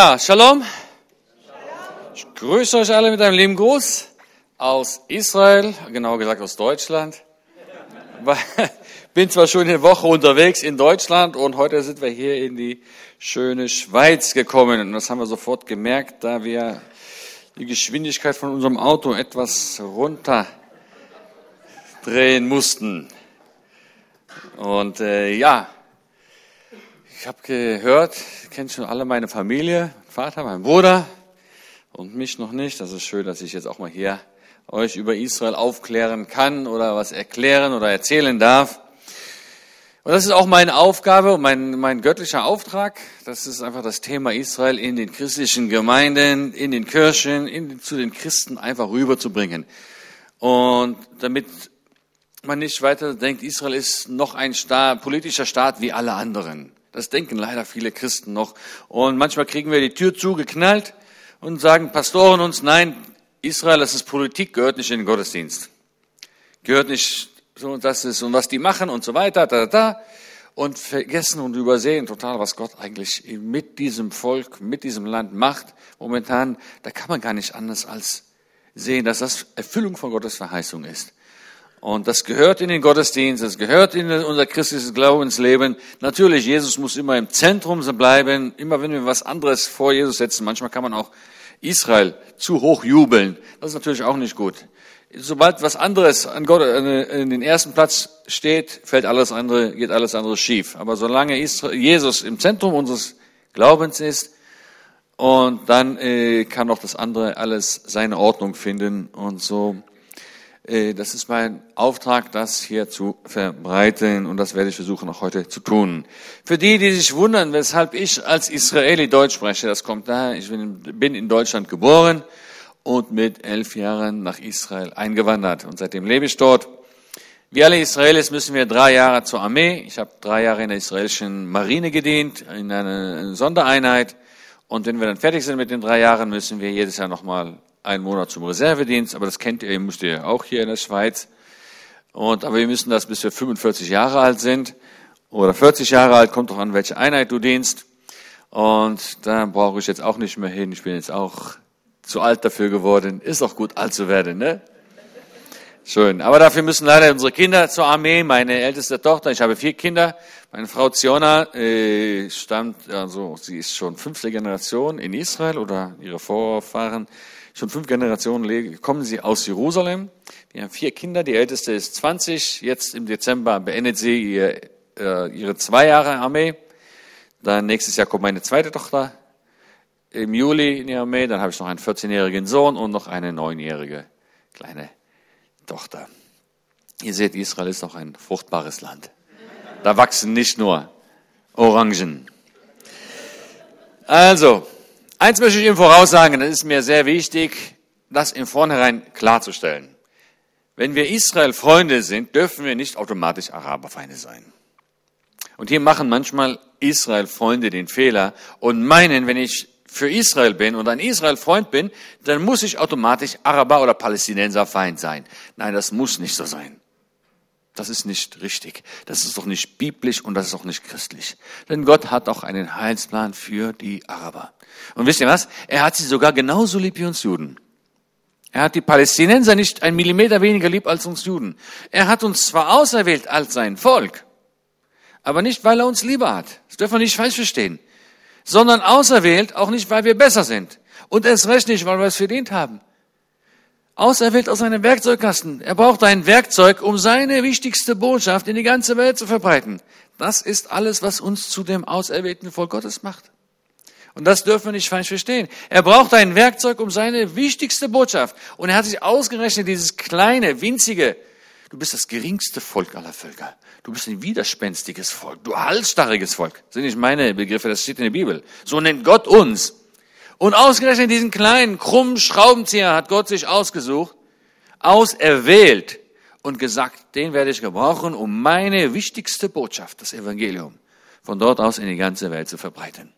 Ja, Shalom. Ich grüße euch alle mit einem lieben Gruß aus Israel, genauer gesagt aus Deutschland. Bin zwar schon eine Woche unterwegs in Deutschland und heute sind wir hier in die schöne Schweiz gekommen. Und das haben wir sofort gemerkt, da wir die Geschwindigkeit von unserem Auto etwas runterdrehen mussten. Und äh, ja, ich habe gehört, kennt schon alle meine Familie, Vater, mein Bruder und mich noch nicht. Das ist schön, dass ich jetzt auch mal hier euch über Israel aufklären kann oder was erklären oder erzählen darf. Und das ist auch meine Aufgabe und mein, mein göttlicher Auftrag. Das ist einfach das Thema Israel in den christlichen Gemeinden, in den Kirchen, in, zu den Christen einfach rüberzubringen. Und damit man nicht weiter denkt, Israel ist noch ein Staat, politischer Staat wie alle anderen. Das denken leider viele Christen noch. Und manchmal kriegen wir die Tür zugeknallt und sagen Pastoren uns, nein, Israel, das ist Politik, gehört nicht in den Gottesdienst. Gehört nicht so, das ist, und was die machen und so weiter, da, da. Und vergessen und übersehen total, was Gott eigentlich mit diesem Volk, mit diesem Land macht. Momentan, da kann man gar nicht anders als sehen, dass das Erfüllung von Gottes Verheißung ist. Und das gehört in den Gottesdienst, das gehört in unser christliches Glaubensleben. Natürlich, Jesus muss immer im Zentrum bleiben. Immer wenn wir was anderes vor Jesus setzen, manchmal kann man auch Israel zu hoch jubeln. Das ist natürlich auch nicht gut. Sobald was anderes an Gott in den ersten Platz steht, fällt alles andere, geht alles andere schief. Aber solange Jesus im Zentrum unseres Glaubens ist, und dann äh, kann auch das andere alles seine Ordnung finden und so das ist mein Auftrag, das hier zu verbreiten und das werde ich versuchen auch heute zu tun. Für die, die sich wundern, weshalb ich als Israeli Deutsch spreche, das kommt daher, ich bin in Deutschland geboren und mit elf Jahren nach Israel eingewandert und seitdem lebe ich dort. Wie alle Israelis müssen wir drei Jahre zur Armee. Ich habe drei Jahre in der israelischen Marine gedient, in einer Sondereinheit. Und wenn wir dann fertig sind mit den drei Jahren, müssen wir jedes Jahr nochmal einen Monat zum Reservedienst, aber das kennt ihr, müsst ihr auch hier in der Schweiz. Und, aber wir müssen das, bis wir 45 Jahre alt sind oder 40 Jahre alt, kommt doch an, welche Einheit du dienst. Und da brauche ich jetzt auch nicht mehr hin. Ich bin jetzt auch zu alt dafür geworden. Ist auch gut, alt zu werden, ne? Schön. Aber dafür müssen leider unsere Kinder zur Armee. Meine älteste Tochter, ich habe vier Kinder. Meine Frau Ziona äh, stammt, also sie ist schon fünfte Generation in Israel oder ihre Vorfahren schon fünf Generationen kommen sie aus Jerusalem. Wir haben vier Kinder, die älteste ist 20, jetzt im Dezember beendet sie ihr, äh, ihre zwei Jahre Armee. Dann nächstes Jahr kommt meine zweite Tochter im Juli in die Armee, dann habe ich noch einen 14-jährigen Sohn und noch eine neunjährige kleine Tochter. Ihr seht, Israel ist auch ein fruchtbares Land. Da wachsen nicht nur Orangen. Also, Eins möchte ich Ihnen voraussagen, das ist mir sehr wichtig, das im Vornherein klarzustellen. Wenn wir Israel Freunde sind, dürfen wir nicht automatisch Araberfeinde sein. Und hier machen manchmal Israel Freunde den Fehler und meinen, wenn ich für Israel bin und ein Israel Freund bin, dann muss ich automatisch Araber oder Palästinenser Feind sein. Nein, das muss nicht so sein. Das ist nicht richtig. Das ist doch nicht biblisch und das ist auch nicht christlich. Denn Gott hat auch einen Heilsplan für die Araber. Und wisst ihr was? Er hat sie sogar genauso lieb wie uns Juden. Er hat die Palästinenser nicht ein Millimeter weniger lieb als uns Juden. Er hat uns zwar auserwählt als sein Volk, aber nicht, weil er uns lieber hat. Das dürfen wir nicht falsch verstehen. Sondern auserwählt auch nicht, weil wir besser sind. Und erst recht nicht, weil wir es verdient haben auserwählt aus seinem Werkzeugkasten. Er braucht ein Werkzeug, um seine wichtigste Botschaft in die ganze Welt zu verbreiten. Das ist alles, was uns zu dem auserwählten Volk Gottes macht. Und das dürfen wir nicht falsch verstehen. Er braucht ein Werkzeug, um seine wichtigste Botschaft. Und er hat sich ausgerechnet dieses kleine, winzige, du bist das geringste Volk aller Völker. Du bist ein widerspenstiges Volk, du halsstarriges Volk. Das sind nicht meine Begriffe, das steht in der Bibel. So nennt Gott uns. Und ausgerechnet diesen kleinen, krummen Schraubenzieher hat Gott sich ausgesucht, auserwählt und gesagt, den werde ich gebrauchen, um meine wichtigste Botschaft, das Evangelium, von dort aus in die ganze Welt zu verbreiten.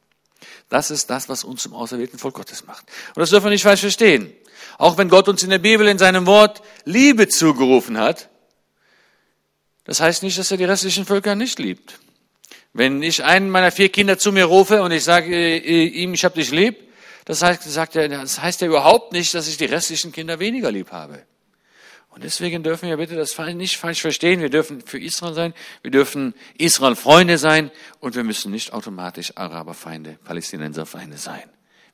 Das ist das, was uns zum auserwählten Volk Gottes macht. Und das dürfen wir nicht falsch verstehen. Auch wenn Gott uns in der Bibel in seinem Wort Liebe zugerufen hat, das heißt nicht, dass er die restlichen Völker nicht liebt. Wenn ich einen meiner vier Kinder zu mir rufe und ich sage äh, ihm, ich habe dich lieb, das heißt, sagt er, das heißt ja überhaupt nicht, dass ich die restlichen Kinder weniger lieb habe. Und deswegen dürfen wir bitte das nicht falsch verstehen. Wir dürfen für Israel sein, wir dürfen Israel Freunde sein und wir müssen nicht automatisch Araberfeinde, Palästinenserfeinde sein.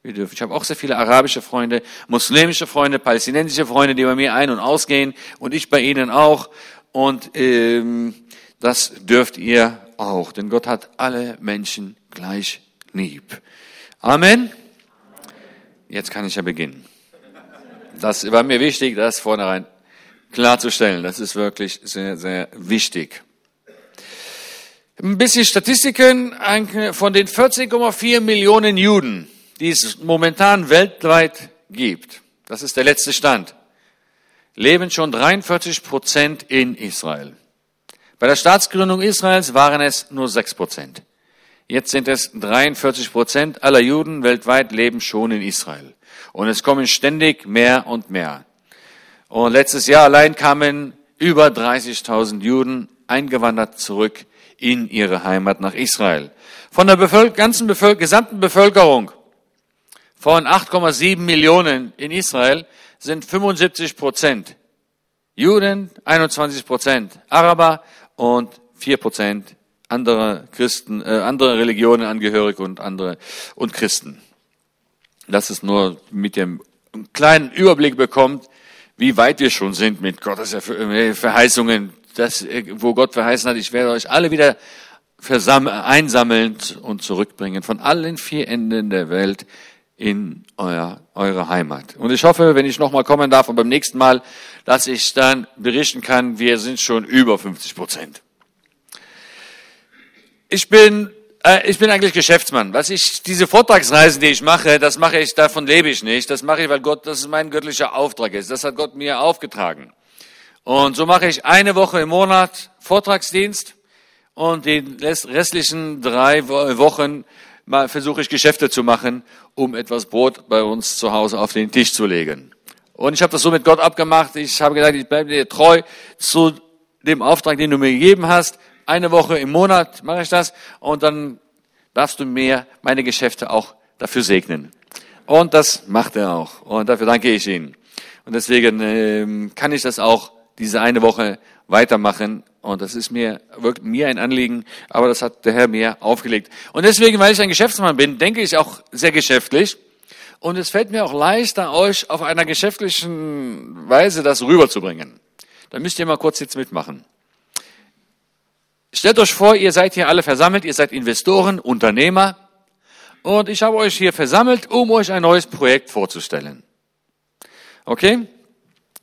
Wir dürfen. Ich habe auch sehr viele arabische Freunde, muslimische Freunde, palästinensische Freunde, die bei mir ein- und ausgehen und ich bei ihnen auch. Und ähm, das dürft ihr auch, denn Gott hat alle Menschen gleich lieb. Amen. Jetzt kann ich ja beginnen. Das war mir wichtig, das vornherein klarzustellen. Das ist wirklich sehr, sehr wichtig. Ein bisschen Statistiken von den 14,4 Millionen Juden, die es momentan weltweit gibt. Das ist der letzte Stand. Leben schon 43 Prozent in Israel. Bei der Staatsgründung Israels waren es nur 6 Prozent. Jetzt sind es 43 Prozent aller Juden weltweit leben schon in Israel. Und es kommen ständig mehr und mehr. Und letztes Jahr allein kamen über 30.000 Juden eingewandert zurück in ihre Heimat nach Israel. Von der Bevölker ganzen Bevölker gesamten Bevölkerung von 8,7 Millionen in Israel sind 75 Prozent Juden, 21 Prozent Araber und 4 Prozent andere Christen, äh, andere Religionen angehörig und andere und Christen. Das ist nur mit dem kleinen Überblick bekommt, wie weit wir schon sind mit Gottes Verheißungen, das, wo Gott verheißen hat, ich werde euch alle wieder einsammeln und zurückbringen von allen vier Enden der Welt in euer, eure Heimat. Und ich hoffe, wenn ich nochmal kommen darf und beim nächsten Mal, dass ich dann berichten kann, wir sind schon über 50 Prozent. Ich bin äh, ich bin eigentlich Geschäftsmann. Was ich, diese Vortragsreisen, die ich mache, das mache ich, davon lebe ich nicht. Das mache ich, weil Gott, das ist mein göttlicher Auftrag ist. Das hat Gott mir aufgetragen. Und so mache ich eine Woche im Monat Vortragsdienst und die restlichen drei Wochen mal versuche ich Geschäfte zu machen, um etwas Brot bei uns zu Hause auf den Tisch zu legen. Und ich habe das so mit Gott abgemacht. Ich habe gesagt, ich bleibe dir treu zu dem Auftrag, den du mir gegeben hast eine Woche im Monat mache ich das und dann darfst du mir meine Geschäfte auch dafür segnen. Und das macht er auch. Und dafür danke ich Ihnen. Und deswegen ähm, kann ich das auch diese eine Woche weitermachen. Und das ist mir wirklich mir ein Anliegen, aber das hat der Herr mir aufgelegt. Und deswegen, weil ich ein Geschäftsmann bin, denke ich auch sehr geschäftlich. Und es fällt mir auch leichter, euch auf einer geschäftlichen Weise das rüberzubringen. Da müsst ihr mal kurz jetzt mitmachen. Stellt euch vor, ihr seid hier alle versammelt, ihr seid Investoren, Unternehmer und ich habe euch hier versammelt, um euch ein neues Projekt vorzustellen. Okay?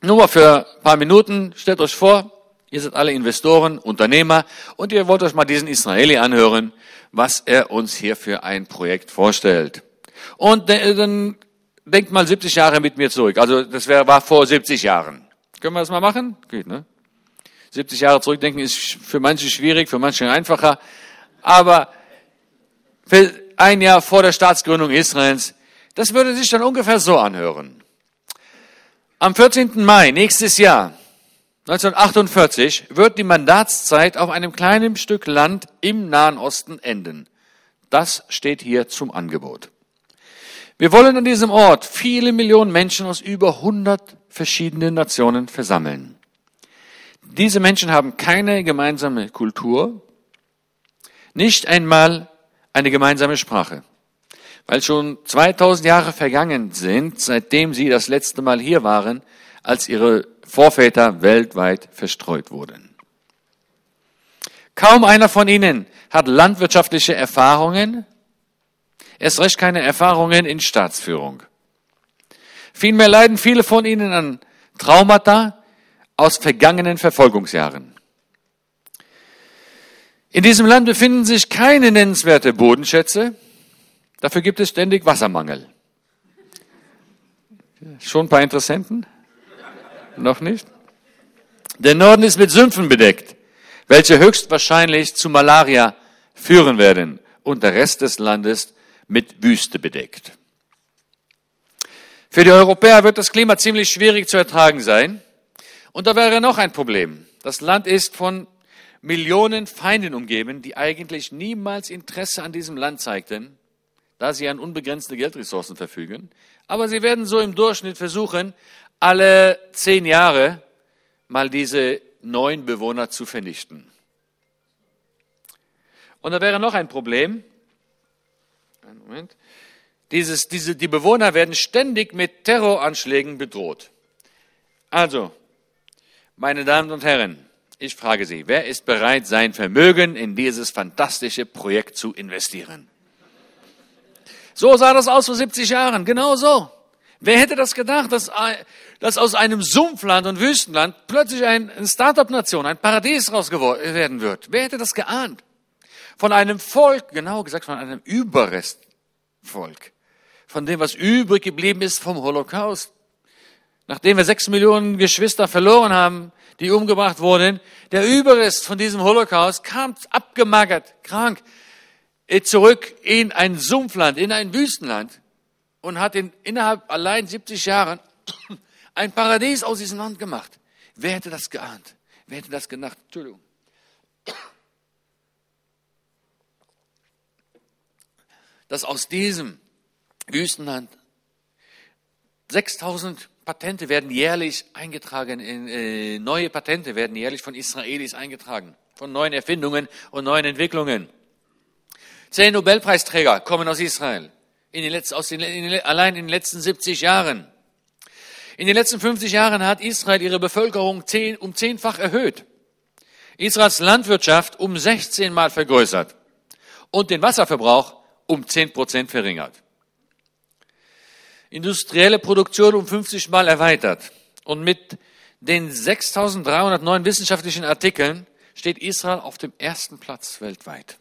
Nur mal für ein paar Minuten, stellt euch vor, ihr seid alle Investoren, Unternehmer und ihr wollt euch mal diesen Israeli anhören, was er uns hier für ein Projekt vorstellt. Und dann denkt mal 70 Jahre mit mir zurück. Also das war vor 70 Jahren. Können wir das mal machen? Geht, ne? 70 Jahre zurückdenken ist für manche schwierig, für manche einfacher. Aber ein Jahr vor der Staatsgründung Israels, das würde sich dann ungefähr so anhören. Am 14. Mai nächstes Jahr, 1948, wird die Mandatszeit auf einem kleinen Stück Land im Nahen Osten enden. Das steht hier zum Angebot. Wir wollen an diesem Ort viele Millionen Menschen aus über 100 verschiedenen Nationen versammeln. Diese Menschen haben keine gemeinsame Kultur, nicht einmal eine gemeinsame Sprache, weil schon 2000 Jahre vergangen sind, seitdem sie das letzte Mal hier waren, als ihre Vorväter weltweit verstreut wurden. Kaum einer von ihnen hat landwirtschaftliche Erfahrungen, erst recht keine Erfahrungen in Staatsführung. Vielmehr leiden viele von ihnen an Traumata, aus vergangenen Verfolgungsjahren. In diesem Land befinden sich keine nennenswerte Bodenschätze. Dafür gibt es ständig Wassermangel. Schon ein paar Interessenten? Noch nicht? Der Norden ist mit Sümpfen bedeckt, welche höchstwahrscheinlich zu Malaria führen werden und der Rest des Landes mit Wüste bedeckt. Für die Europäer wird das Klima ziemlich schwierig zu ertragen sein. Und da wäre noch ein Problem. Das Land ist von Millionen Feinden umgeben, die eigentlich niemals Interesse an diesem Land zeigten, da sie an unbegrenzte Geldressourcen verfügen. Aber sie werden so im Durchschnitt versuchen, alle zehn Jahre mal diese neuen Bewohner zu vernichten. Und da wäre noch ein Problem. Moment. Dieses, diese, die Bewohner werden ständig mit Terroranschlägen bedroht. Also, meine Damen und Herren, ich frage Sie, wer ist bereit, sein Vermögen in dieses fantastische Projekt zu investieren? So sah das aus vor 70 Jahren, genau so. Wer hätte das gedacht, dass, dass aus einem Sumpfland und Wüstenland plötzlich ein, eine Start-up-Nation, ein Paradies raus werden wird? Wer hätte das geahnt? Von einem Volk, genau gesagt von einem Überrestvolk, von dem, was übrig geblieben ist vom Holocaust. Nachdem wir sechs Millionen Geschwister verloren haben, die umgebracht wurden, der Überrest von diesem Holocaust kam abgemagert, krank, äh, zurück in ein Sumpfland, in ein Wüstenland und hat in, innerhalb allein 70 Jahren ein Paradies aus diesem Land gemacht. Wer hätte das geahnt? Wer hätte das gedacht? Entschuldigung. Dass aus diesem Wüstenland 6000 Patente werden jährlich eingetragen, in, äh, neue Patente werden jährlich von Israelis eingetragen, von neuen Erfindungen und neuen Entwicklungen. Zehn Nobelpreisträger kommen aus Israel, in den letzten, aus den, in allein in den letzten 70 Jahren. In den letzten 50 Jahren hat Israel ihre Bevölkerung zehn, um zehnfach erhöht, Israels Landwirtschaft um 16 Mal vergrößert und den Wasserverbrauch um 10 Prozent verringert industrielle Produktion um 50 Mal erweitert. Und mit den 6309 wissenschaftlichen Artikeln steht Israel auf dem ersten Platz weltweit.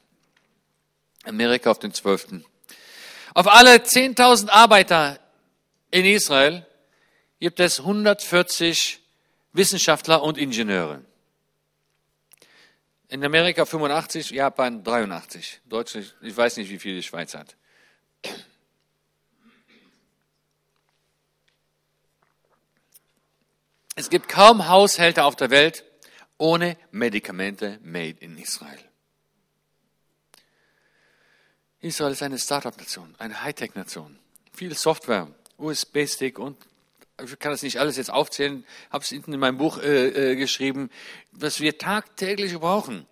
Amerika auf dem zwölften. Auf alle 10.000 Arbeiter in Israel gibt es 140 Wissenschaftler und Ingenieure. In Amerika 85, Japan 83. Deutschland, ich weiß nicht, wie viel die Schweiz hat. Es gibt kaum Haushalte auf der Welt ohne Medikamente made in Israel. Israel ist eine Startup-Nation, eine Hightech-Nation. Viel Software, USB-Stick und ich kann das nicht alles jetzt aufzählen, habe es hinten in meinem Buch äh, äh, geschrieben, was wir tagtäglich brauchen.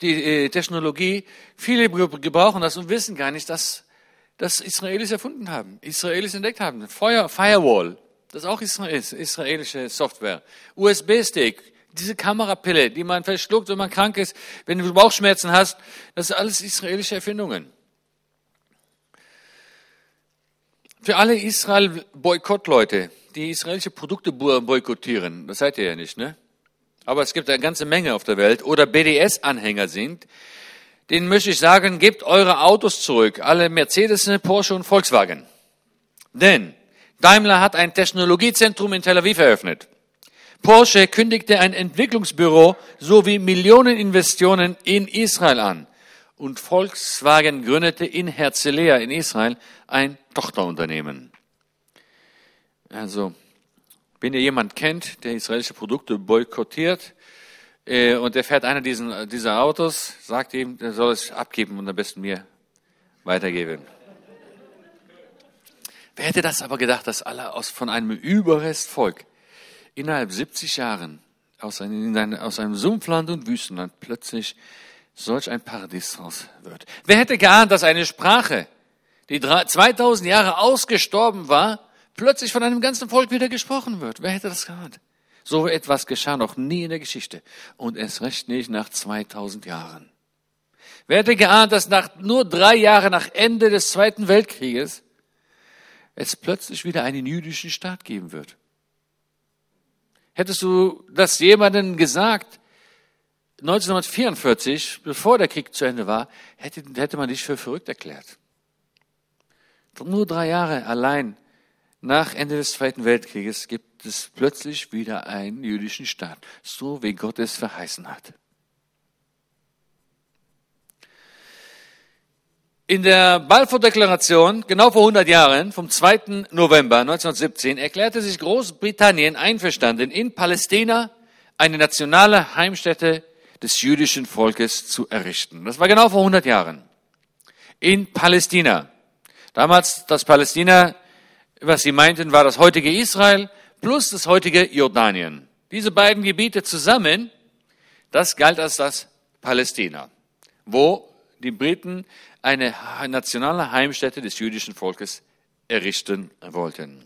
Die äh, Technologie, viele gebrauchen das und wissen gar nicht, dass das Israelis erfunden haben, Israelis entdeckt haben. Feuer, Firewall, das ist auch israelische Software. USB-Stick, diese Kamerapille, die man verschluckt, wenn man krank ist, wenn du Bauchschmerzen hast, das sind alles israelische Erfindungen. Für alle Israel-Boykott-Leute, die israelische Produkte boykottieren, das seid ihr ja nicht, ne? Aber es gibt eine ganze Menge auf der Welt, oder BDS-Anhänger sind, denen möchte ich sagen, gebt eure Autos zurück, alle Mercedes, Porsche und Volkswagen. Denn Daimler hat ein Technologiezentrum in Tel Aviv eröffnet. Porsche kündigte ein Entwicklungsbüro sowie Millioneninvestitionen in Israel an. Und Volkswagen gründete in Herzliya in Israel ein Tochterunternehmen. Also, wenn ihr jemand kennt, der israelische Produkte boykottiert, äh, und der fährt einer diesen, dieser Autos, sagt ihm, er soll es abgeben und am besten mir weitergeben. Wer hätte das aber gedacht, dass alle aus, von einem Überrestvolk innerhalb 70 Jahren aus einem, aus einem Sumpfland und Wüstenland plötzlich solch ein Paradies raus wird? Wer hätte geahnt, dass eine Sprache, die 2000 Jahre ausgestorben war, plötzlich von einem ganzen Volk wieder gesprochen wird? Wer hätte das geahnt? So etwas geschah noch nie in der Geschichte und erst recht nicht nach 2000 Jahren. Wer hätte geahnt, dass nach nur drei Jahren nach Ende des Zweiten Weltkrieges es plötzlich wieder einen jüdischen Staat geben wird. Hättest du das jemandem gesagt, 1944, bevor der Krieg zu Ende war, hätte, hätte man dich für verrückt erklärt. Nur drei Jahre allein nach Ende des Zweiten Weltkrieges gibt es plötzlich wieder einen jüdischen Staat, so wie Gott es verheißen hat. In der Balfour-Deklaration, genau vor 100 Jahren, vom 2. November 1917, erklärte sich Großbritannien einverstanden, in Palästina eine nationale Heimstätte des jüdischen Volkes zu errichten. Das war genau vor 100 Jahren. In Palästina. Damals das Palästina, was sie meinten, war das heutige Israel plus das heutige Jordanien. Diese beiden Gebiete zusammen, das galt als das Palästina, wo die Briten eine nationale Heimstätte des jüdischen Volkes errichten wollten.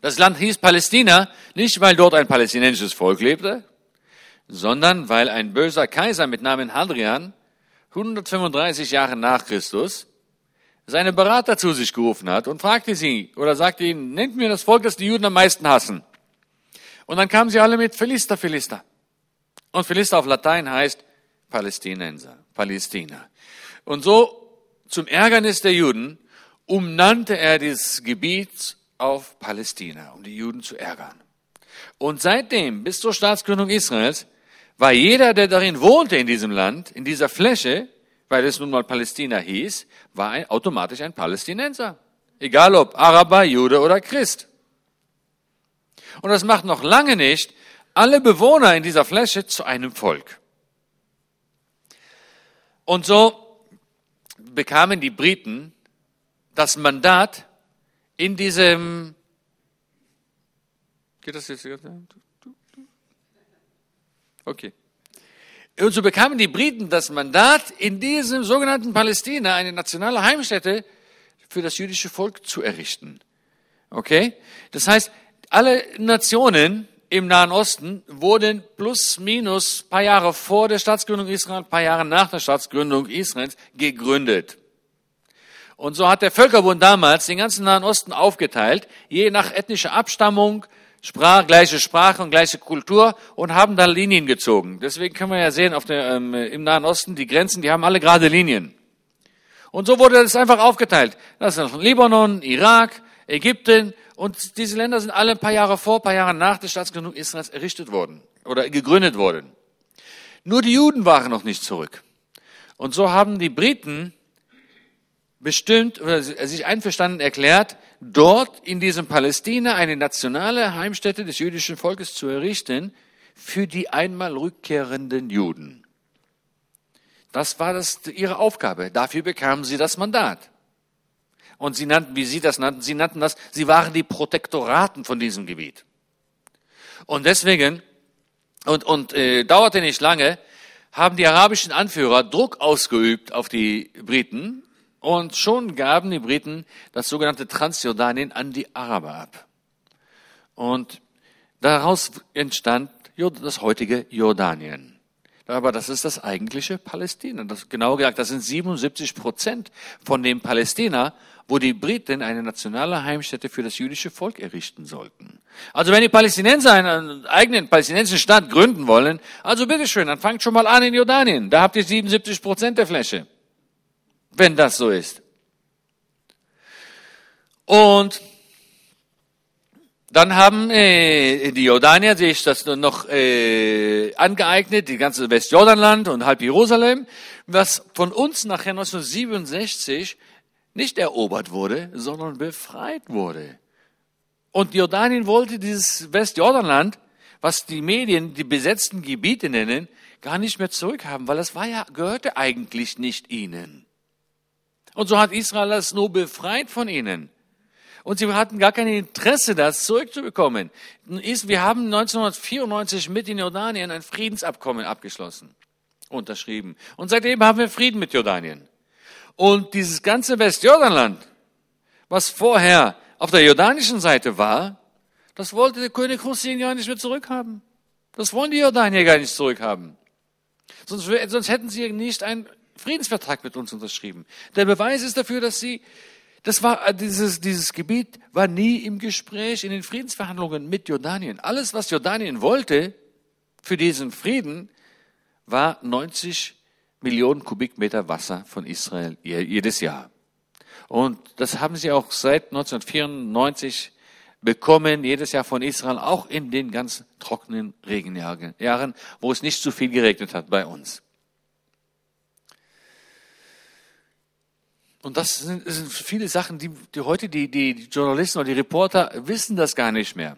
Das Land hieß Palästina nicht, weil dort ein palästinensisches Volk lebte, sondern weil ein böser Kaiser mit Namen Hadrian 135 Jahre nach Christus seine Berater zu sich gerufen hat und fragte sie oder sagte ihnen, nennt mir das Volk, das die Juden am meisten hassen. Und dann kamen sie alle mit Philister, Philister. Und Philister auf Latein heißt Palästinenser, Palästina. Und so zum Ärgernis der Juden umnannte er dieses Gebiet auf Palästina, um die Juden zu ärgern. Und seitdem bis zur Staatsgründung Israels war jeder, der darin wohnte in diesem Land, in dieser Fläche, weil es nun mal Palästina hieß, war ein, automatisch ein Palästinenser. Egal ob Araber, Jude oder Christ. Und das macht noch lange nicht alle Bewohner in dieser Fläche zu einem Volk. Und so bekamen die Briten das Mandat in diesem, geht das jetzt? Okay. Und so bekamen die Briten das Mandat, in diesem sogenannten Palästina eine nationale Heimstätte für das jüdische Volk zu errichten. Okay? Das heißt, alle Nationen im Nahen Osten wurden plus minus paar Jahre vor der Staatsgründung Israels, paar Jahre nach der Staatsgründung Israels gegründet. Und so hat der Völkerbund damals den ganzen Nahen Osten aufgeteilt, je nach ethnischer Abstammung, Sprach, gleiche Sprache und gleiche Kultur und haben da Linien gezogen. Deswegen können wir ja sehen, auf der, ähm, im Nahen Osten, die Grenzen, die haben alle gerade Linien. Und so wurde das einfach aufgeteilt. Das ist Libanon, Irak, Ägypten und diese Länder sind alle ein paar Jahre vor, ein paar Jahre nach der Staatsgründung Israels errichtet worden oder gegründet worden. Nur die Juden waren noch nicht zurück. Und so haben die Briten bestimmt oder sich einverstanden erklärt, dort in diesem Palästina eine nationale Heimstätte des jüdischen Volkes zu errichten für die einmal rückkehrenden Juden. Das war das, ihre Aufgabe. Dafür bekamen sie das Mandat. Und sie nannten, wie sie das nannten, sie nannten das, sie waren die Protektoraten von diesem Gebiet. Und deswegen, und, und äh, dauerte nicht lange, haben die arabischen Anführer Druck ausgeübt auf die Briten und schon gaben die Briten das sogenannte Transjordanien an die Araber ab. Und daraus entstand das heutige Jordanien. Aber das ist das eigentliche Palästina. Das, genau gesagt, das sind 77 Prozent von dem Palästina, wo die Briten eine nationale Heimstätte für das jüdische Volk errichten sollten. Also wenn die Palästinenser einen eigenen palästinensischen Staat gründen wollen, also bitteschön, dann fangt schon mal an in Jordanien. Da habt ihr 77 Prozent der Fläche wenn das so ist. Und dann haben äh, die Jordanier sich das noch äh, angeeignet, die ganze Westjordanland und halb Jerusalem, was von uns nachher 1967 nicht erobert wurde, sondern befreit wurde. Und Jordanien wollte dieses Westjordanland, was die Medien die besetzten Gebiete nennen, gar nicht mehr zurückhaben, weil es war ja, gehörte eigentlich nicht ihnen. Und so hat Israel das nur befreit von ihnen. Und sie hatten gar kein Interesse, das zurückzubekommen. Wir haben 1994 mit den Jordanien ein Friedensabkommen abgeschlossen, unterschrieben. Und seitdem haben wir Frieden mit Jordanien. Und dieses ganze Westjordanland, was vorher auf der jordanischen Seite war, das wollte der König Hussein gar nicht mehr zurückhaben. Das wollen die Jordanier gar nicht zurückhaben. Sonst, sonst hätten sie nicht ein Friedensvertrag mit uns unterschrieben. Der Beweis ist dafür, dass sie, das war, dieses, dieses Gebiet war nie im Gespräch in den Friedensverhandlungen mit Jordanien. Alles, was Jordanien wollte für diesen Frieden, war 90 Millionen Kubikmeter Wasser von Israel jedes Jahr. Und das haben sie auch seit 1994 bekommen, jedes Jahr von Israel, auch in den ganz trockenen Regenjahren, wo es nicht zu viel geregnet hat bei uns. Und das sind, das sind viele Sachen, die, die heute die, die, Journalisten oder die Reporter wissen das gar nicht mehr.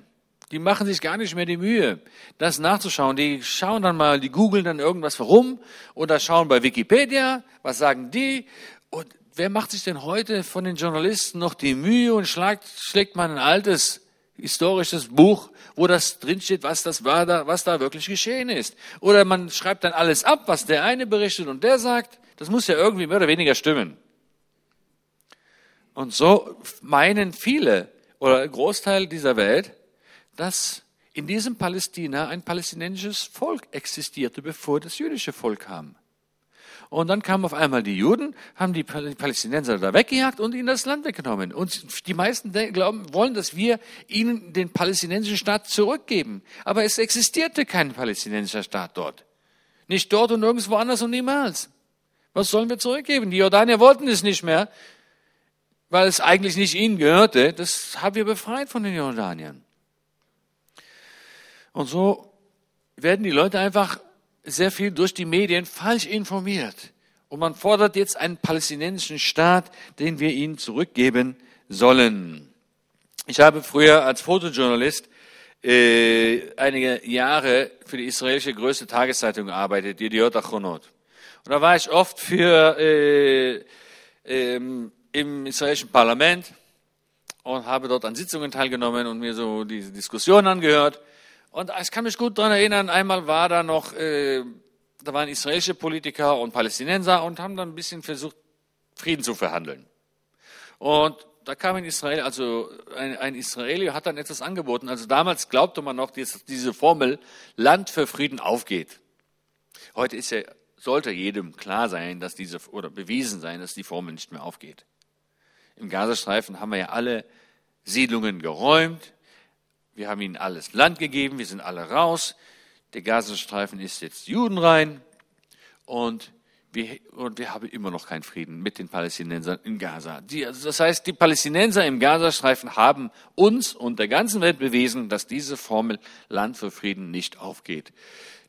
Die machen sich gar nicht mehr die Mühe, das nachzuschauen. Die schauen dann mal, die googeln dann irgendwas warum oder schauen bei Wikipedia, was sagen die. Und wer macht sich denn heute von den Journalisten noch die Mühe und schlägt, schlägt mal ein altes historisches Buch, wo das drinsteht, was das war, da, was da wirklich geschehen ist. Oder man schreibt dann alles ab, was der eine berichtet und der sagt. Das muss ja irgendwie mehr oder weniger stimmen. Und so meinen viele oder Großteil dieser Welt, dass in diesem Palästina ein palästinensisches Volk existierte, bevor das jüdische Volk kam. Und dann kamen auf einmal die Juden, haben die Palästinenser da weggejagt und ihnen das Land weggenommen. Und die meisten glauben, wollen, dass wir ihnen den palästinensischen Staat zurückgeben. Aber es existierte kein palästinensischer Staat dort. Nicht dort und nirgendwo anders und niemals. Was sollen wir zurückgeben? Die Jordanier wollten es nicht mehr, weil es eigentlich nicht ihnen gehörte. Das haben wir befreit von den Jordaniern. Und so werden die Leute einfach sehr viel durch die Medien falsch informiert. Und man fordert jetzt einen palästinensischen Staat, den wir ihnen zurückgeben sollen. Ich habe früher als Fotojournalist äh, einige Jahre für die israelische größte Tageszeitung gearbeitet, die Diot Achronot. Und da war ich oft für äh, ähm, im israelischen Parlament und habe dort an Sitzungen teilgenommen und mir so diese Diskussionen angehört. Und ich kann mich gut daran erinnern, einmal war da noch, äh, da waren israelische Politiker und Palästinenser und haben dann ein bisschen versucht, Frieden zu verhandeln. Und da kam ein Israel, also ein, ein Israeli hat dann etwas angeboten. Also damals glaubte man noch, dass diese Formel Land für Frieden aufgeht. Heute ist ja, sollte jedem klar sein, dass diese, oder bewiesen sein, dass die Formel nicht mehr aufgeht. Im Gazastreifen haben wir ja alle Siedlungen geräumt. Wir haben ihnen alles Land gegeben, wir sind alle raus. Der Gazastreifen ist jetzt judenrein und wir, und wir haben immer noch keinen Frieden mit den Palästinensern in Gaza. Die, also das heißt, die Palästinenser im Gazastreifen haben uns und der ganzen Welt bewiesen, dass diese Formel Land für Frieden nicht aufgeht.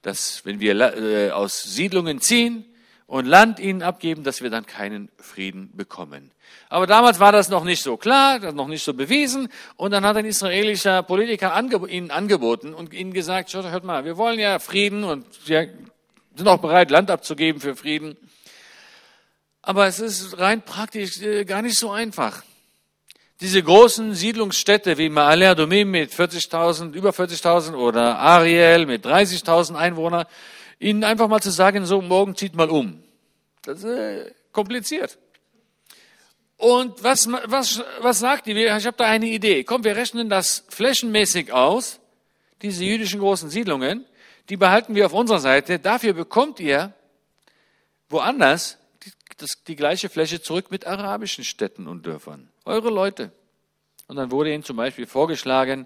Dass wenn wir äh, aus Siedlungen ziehen, und Land ihnen abgeben, dass wir dann keinen Frieden bekommen. Aber damals war das noch nicht so klar, noch nicht so bewiesen. Und dann hat ein israelischer Politiker angeb ihnen angeboten und ihnen gesagt, hört mal, wir wollen ja Frieden und wir sind auch bereit, Land abzugeben für Frieden. Aber es ist rein praktisch äh, gar nicht so einfach. Diese großen Siedlungsstädte wie Ma'ale Adumim mit 40.000, über 40.000 oder Ariel mit 30.000 Einwohnern, ihnen einfach mal zu sagen, so morgen zieht mal um. Das ist äh, kompliziert. Und was, was, was sagt die? Ich habe da eine Idee. Komm, wir rechnen das flächenmäßig aus, diese jüdischen großen Siedlungen. Die behalten wir auf unserer Seite. Dafür bekommt ihr woanders die, das, die gleiche Fläche zurück mit arabischen Städten und Dörfern. Eure Leute. Und dann wurde ihnen zum Beispiel vorgeschlagen,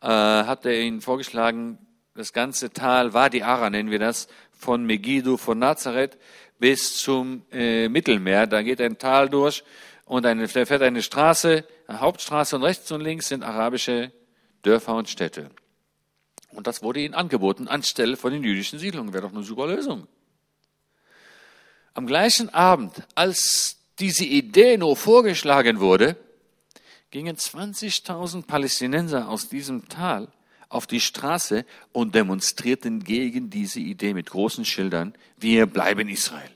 äh, hat er ihnen vorgeschlagen, das ganze Tal Wadi Ara nennen wir das, von Megiddo, von Nazareth bis zum äh, Mittelmeer. Da geht ein Tal durch und eine, da fährt eine Straße, eine Hauptstraße und rechts und links sind arabische Dörfer und Städte. Und das wurde ihnen angeboten anstelle von den jüdischen Siedlungen. Wäre doch eine super Lösung. Am gleichen Abend, als diese Idee nur vorgeschlagen wurde, gingen 20.000 Palästinenser aus diesem Tal auf die Straße und demonstrierten gegen diese Idee mit großen Schildern, wir bleiben Israel.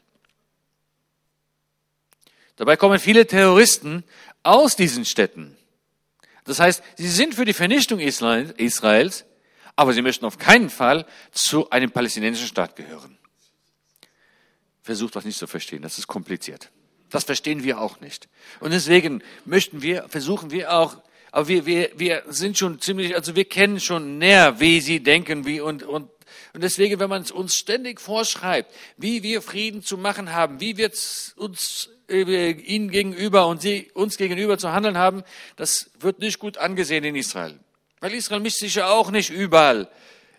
Dabei kommen viele Terroristen aus diesen Städten. Das heißt, sie sind für die Vernichtung Israels, aber sie möchten auf keinen Fall zu einem palästinensischen Staat gehören. Versucht das nicht zu verstehen, das ist kompliziert. Das verstehen wir auch nicht. Und deswegen möchten wir, versuchen wir auch aber wir, wir, wir sind schon ziemlich, also wir kennen schon näher, wie sie denken, wie und, und, und deswegen, wenn man es uns ständig vorschreibt, wie wir Frieden zu machen haben, wie wir uns äh, ihnen gegenüber und sie uns gegenüber zu handeln haben, das wird nicht gut angesehen in Israel. Weil Israel mischt sich ja auch nicht überall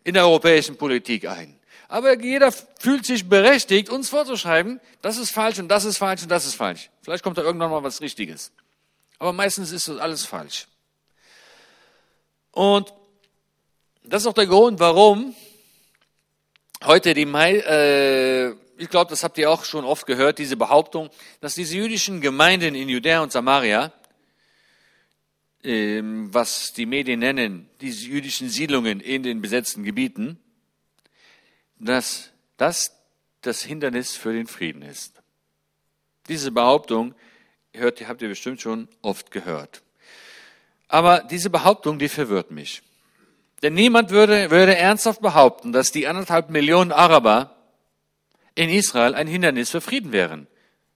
in der europäischen Politik ein. Aber jeder fühlt sich berechtigt, uns vorzuschreiben, das ist falsch und das ist falsch und das ist falsch. Vielleicht kommt da irgendwann mal was Richtiges. Aber meistens ist das alles falsch. Und das ist auch der Grund, warum heute die äh, ich glaube, das habt ihr auch schon oft gehört, diese Behauptung, dass diese jüdischen Gemeinden in Judäa und Samaria ähm, was die Medien nennen, diese jüdischen Siedlungen in den besetzten Gebieten, dass das das Hindernis für den Frieden ist. Diese Behauptung hört, habt ihr bestimmt schon oft gehört. Aber diese Behauptung, die verwirrt mich. Denn niemand würde, würde ernsthaft behaupten, dass die anderthalb Millionen Araber in Israel ein Hindernis für Frieden wären,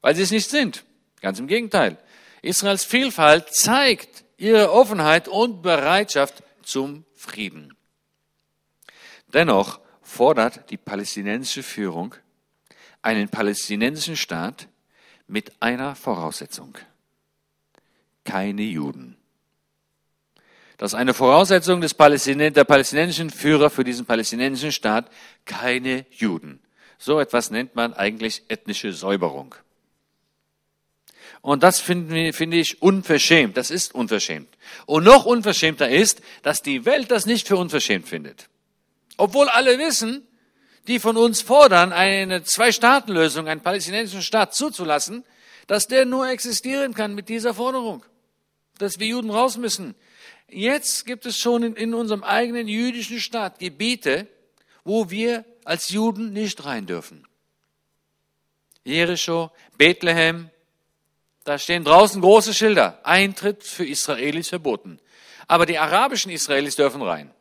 weil sie es nicht sind. Ganz im Gegenteil. Israels Vielfalt zeigt ihre Offenheit und Bereitschaft zum Frieden. Dennoch fordert die palästinensische Führung einen palästinensischen Staat mit einer Voraussetzung. Keine Juden. Das ist eine Voraussetzung des Palästin der palästinensischen Führer für diesen palästinensischen Staat. Keine Juden. So etwas nennt man eigentlich ethnische Säuberung. Und das finde find ich unverschämt. Das ist unverschämt. Und noch unverschämter ist, dass die Welt das nicht für unverschämt findet. Obwohl alle wissen, die von uns fordern, eine Zwei-Staaten-Lösung, einen palästinensischen Staat zuzulassen, dass der nur existieren kann mit dieser Forderung. Dass wir Juden raus müssen. Jetzt gibt es schon in, in unserem eigenen jüdischen Staat Gebiete, wo wir als Juden nicht rein dürfen. Jericho, Bethlehem, da stehen draußen große Schilder. Eintritt für Israelis verboten. Aber die arabischen Israelis dürfen rein.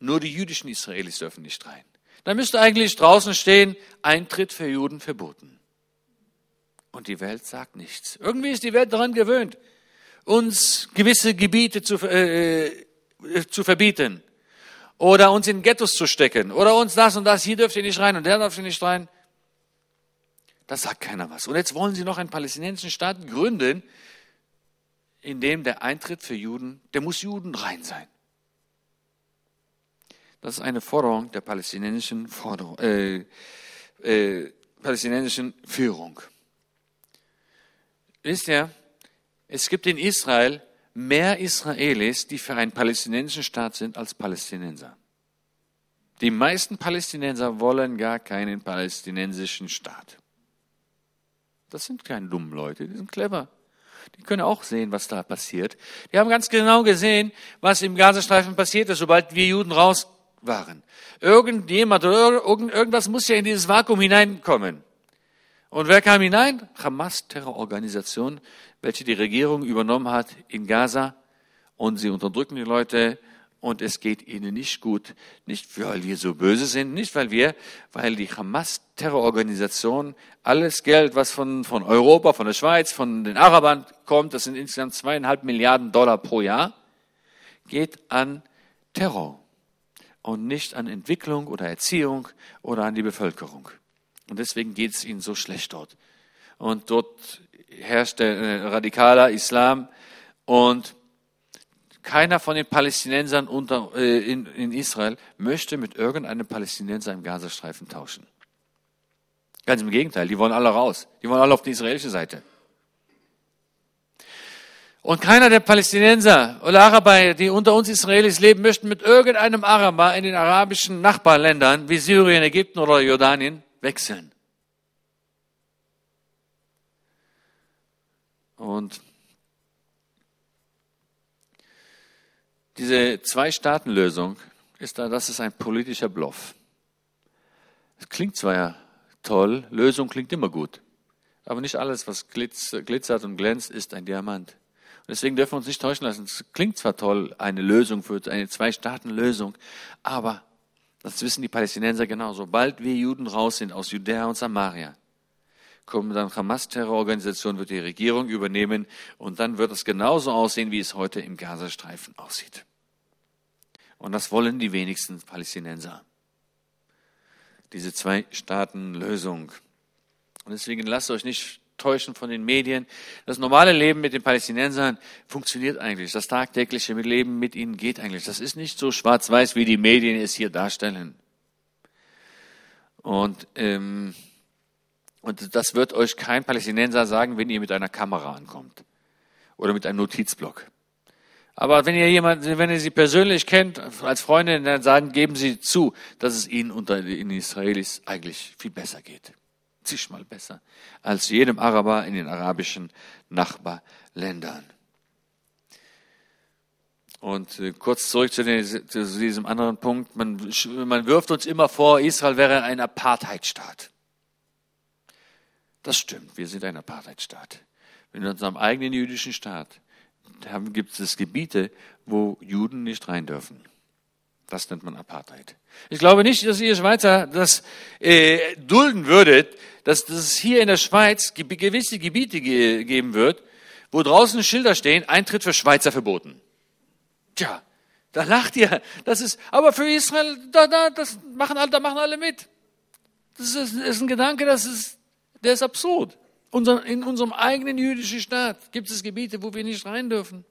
Nur die jüdischen Israelis dürfen nicht rein. Da müsste eigentlich draußen stehen, Eintritt für Juden verboten. Und die Welt sagt nichts. Irgendwie ist die Welt daran gewöhnt, uns gewisse Gebiete zu, äh, äh, zu verbieten. Oder uns in Ghettos zu stecken. Oder uns das und das, hier dürft ihr nicht rein und der darf ihr nicht rein. Da sagt keiner was. Und jetzt wollen sie noch einen palästinensischen Staat gründen, in dem der Eintritt für Juden, der muss Juden rein sein. Das ist eine Forderung der palästinensischen, Forderung, äh, äh, palästinensischen Führung. Wisst ihr, es gibt in Israel mehr Israelis, die für einen palästinensischen Staat sind, als Palästinenser. Die meisten Palästinenser wollen gar keinen palästinensischen Staat. Das sind keine dummen Leute, die sind clever. Die können auch sehen, was da passiert. Die haben ganz genau gesehen, was im Gazastreifen passiert ist, sobald wir Juden raus waren. Irgendjemand oder irgendwas muss ja in dieses Vakuum hineinkommen. Und wer kam hinein? Hamas, Terrororganisation, welche die Regierung übernommen hat in Gaza. Und sie unterdrücken die Leute und es geht ihnen nicht gut. Nicht, weil wir so böse sind, nicht, weil wir, weil die Hamas-Terrororganisation alles Geld, was von, von Europa, von der Schweiz, von den Arabern kommt, das sind insgesamt zweieinhalb Milliarden Dollar pro Jahr, geht an Terror und nicht an Entwicklung oder Erziehung oder an die Bevölkerung. Und deswegen geht es ihnen so schlecht dort. Und dort herrscht der äh, radikaler Islam und keiner von den Palästinensern unter, äh, in, in Israel möchte mit irgendeinem Palästinenser im Gazastreifen tauschen. Ganz im Gegenteil, die wollen alle raus. Die wollen alle auf die israelische Seite. Und keiner der Palästinenser oder Araber, die unter uns Israelis leben, möchten mit irgendeinem Araber in den arabischen Nachbarländern wie Syrien, Ägypten oder Jordanien wechseln. Und Diese Zwei-Staaten-Lösung ist da, das ist ein politischer Bluff. Es klingt zwar ja toll, Lösung klingt immer gut, aber nicht alles, was glitzert und glänzt, ist ein Diamant. Und deswegen dürfen wir uns nicht täuschen lassen. Es klingt zwar toll, eine Lösung für eine Zwei-Staaten-Lösung, aber das wissen die Palästinenser genau. Sobald wir Juden raus sind aus Judäa und Samaria, kommen dann Hamas-Terrororganisationen, wird die Regierung übernehmen und dann wird es genauso aussehen, wie es heute im Gazastreifen aussieht. Und das wollen die wenigsten Palästinenser. Diese Zwei-Staaten-Lösung. Und deswegen lasst euch nicht täuschen von den Medien. Das normale Leben mit den Palästinensern funktioniert eigentlich. Das tagtägliche Leben mit ihnen geht eigentlich. Das ist nicht so schwarz-weiß, wie die Medien es hier darstellen. Und ähm, und das wird euch kein Palästinenser sagen, wenn ihr mit einer Kamera ankommt oder mit einem Notizblock. Aber wenn ihr jemand, wenn ihr sie persönlich kennt, als Freundin, dann sagen, geben sie zu, dass es ihnen unter den Israelis eigentlich viel besser geht. Zigmal besser als jedem Araber in den arabischen Nachbarländern. Und äh, kurz zurück zu, den, zu, diesem anderen Punkt. Man, man wirft uns immer vor, Israel wäre ein Apartheidstaat. Das stimmt, wir sind ein Apartheidstaat. In unserem eigenen jüdischen Staat gibt es Gebiete, wo Juden nicht rein dürfen. Das nennt man Apartheid. Ich glaube nicht, dass ihr Schweizer das äh, dulden würdet, dass, es hier in der Schweiz gewisse Gebiete ge geben wird, wo draußen Schilder stehen, Eintritt für Schweizer verboten. Tja, da lacht ihr. Das ist, aber für Israel, da, da, das machen alle, da machen alle mit. Das ist, ist ein Gedanke, das ist, der ist absurd. Unser, in unserem eigenen jüdischen Staat gibt es Gebiete, wo wir nicht rein dürfen.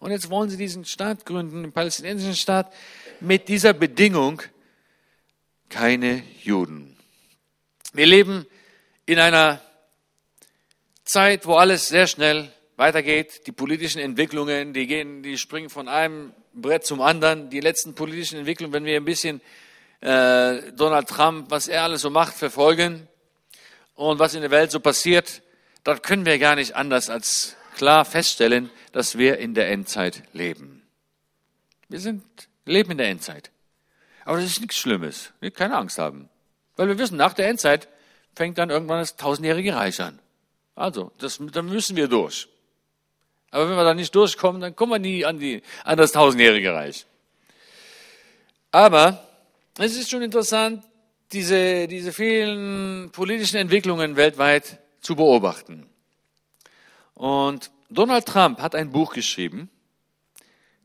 Und jetzt wollen sie diesen Staat gründen, den palästinensischen Staat, mit dieser Bedingung, keine Juden. Wir leben in einer Zeit, wo alles sehr schnell weitergeht. Die politischen Entwicklungen, die gehen, die springen von einem Brett zum anderen. Die letzten politischen Entwicklungen, wenn wir ein bisschen äh, Donald Trump, was er alles so macht, verfolgen und was in der Welt so passiert, dann können wir gar nicht anders als klar feststellen, dass wir in der Endzeit leben. Wir sind, leben in der Endzeit. Aber das ist nichts Schlimmes. Keine Angst haben. Weil wir wissen, nach der Endzeit fängt dann irgendwann das tausendjährige Reich an. Also, das, dann müssen wir durch. Aber wenn wir da nicht durchkommen, dann kommen wir nie an, die, an das tausendjährige Reich. Aber es ist schon interessant, diese, diese vielen politischen Entwicklungen weltweit zu beobachten. Und Donald Trump hat ein Buch geschrieben,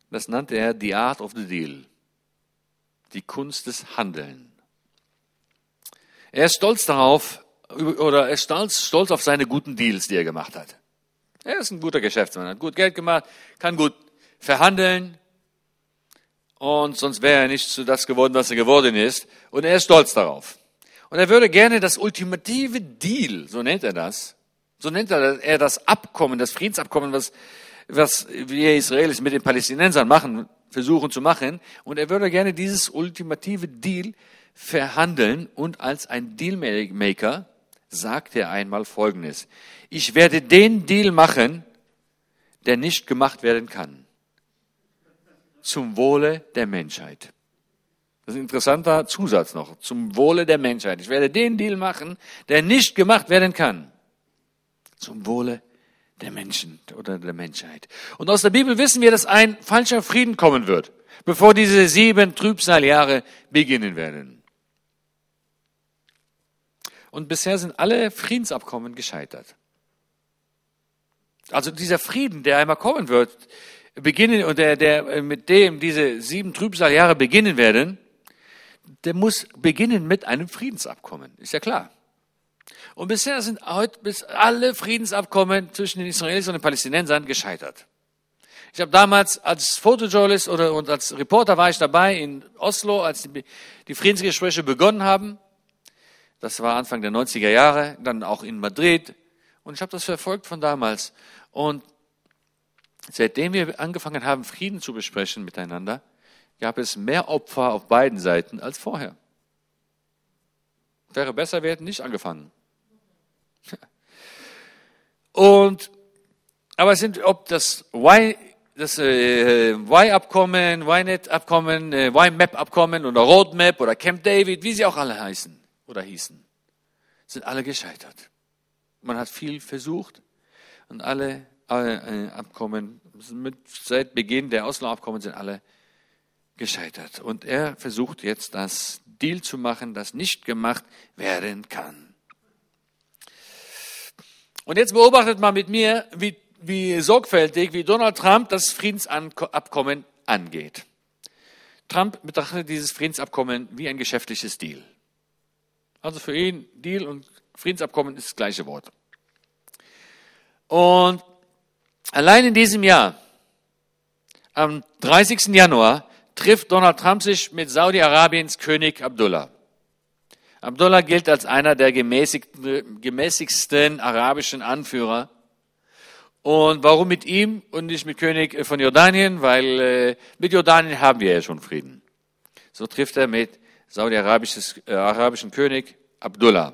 das nannte er The Art of the Deal, die Kunst des Handeln. Er ist stolz darauf, oder er ist stolz, stolz auf seine guten Deals, die er gemacht hat. Er ist ein guter Geschäftsmann, hat gut Geld gemacht, kann gut verhandeln. Und sonst wäre er nicht zu das geworden, was er geworden ist. Und er ist stolz darauf. Und er würde gerne das ultimative Deal, so nennt er das, so nennt er das Abkommen, das Friedensabkommen, was, was wir Israelis mit den Palästinensern machen, versuchen zu machen. Und er würde gerne dieses ultimative Deal verhandeln und als ein Dealmaker sagt er einmal Folgendes. Ich werde den Deal machen, der nicht gemacht werden kann. Zum Wohle der Menschheit. Das ist ein interessanter Zusatz noch. Zum Wohle der Menschheit. Ich werde den Deal machen, der nicht gemacht werden kann. Zum Wohle der Menschen oder der Menschheit. Und aus der Bibel wissen wir, dass ein falscher Frieden kommen wird, bevor diese sieben Trübsaljahre beginnen werden. Und bisher sind alle Friedensabkommen gescheitert. Also dieser Frieden, der einmal kommen wird, beginnen und der, der mit dem diese sieben Trübsaljahre beginnen werden, der muss beginnen mit einem Friedensabkommen. Ist ja klar. Und bisher sind heute bis alle Friedensabkommen zwischen den Israelis und den Palästinensern gescheitert. Ich habe damals als Fotojournalist oder und als Reporter war ich dabei in Oslo, als die, die Friedensgespräche begonnen haben. Das war Anfang der 90er Jahre, dann auch in Madrid. Und ich habe das verfolgt von damals. Und seitdem wir angefangen haben, Frieden zu besprechen miteinander, gab es mehr Opfer auf beiden Seiten als vorher. Wäre besser, wir hätten nicht angefangen. Und, aber es sind, ob das Y, das äh, Y-Abkommen, Y-Net-Abkommen, äh, Y-Map-Abkommen oder Roadmap oder Camp David, wie sie auch alle heißen oder hießen, sind alle gescheitert. Man hat viel versucht und alle, alle äh, Abkommen mit, seit Beginn der Oslo-Abkommen sind alle gescheitert. Und er versucht jetzt das Deal zu machen, das nicht gemacht werden kann. Und jetzt beobachtet man mit mir, wie, wie sorgfältig, wie Donald Trump das Friedensabkommen angeht. Trump betrachtet dieses Friedensabkommen wie ein geschäftliches Deal. Also für ihn Deal und Friedensabkommen ist das gleiche Wort. Und allein in diesem Jahr, am 30. Januar, trifft Donald Trump sich mit Saudi-Arabiens König Abdullah. Abdullah gilt als einer der gemäßigsten arabischen Anführer. Und warum mit ihm und nicht mit König von Jordanien? Weil äh, mit Jordanien haben wir ja schon Frieden. So trifft er mit saudi-arabischen äh, König Abdullah.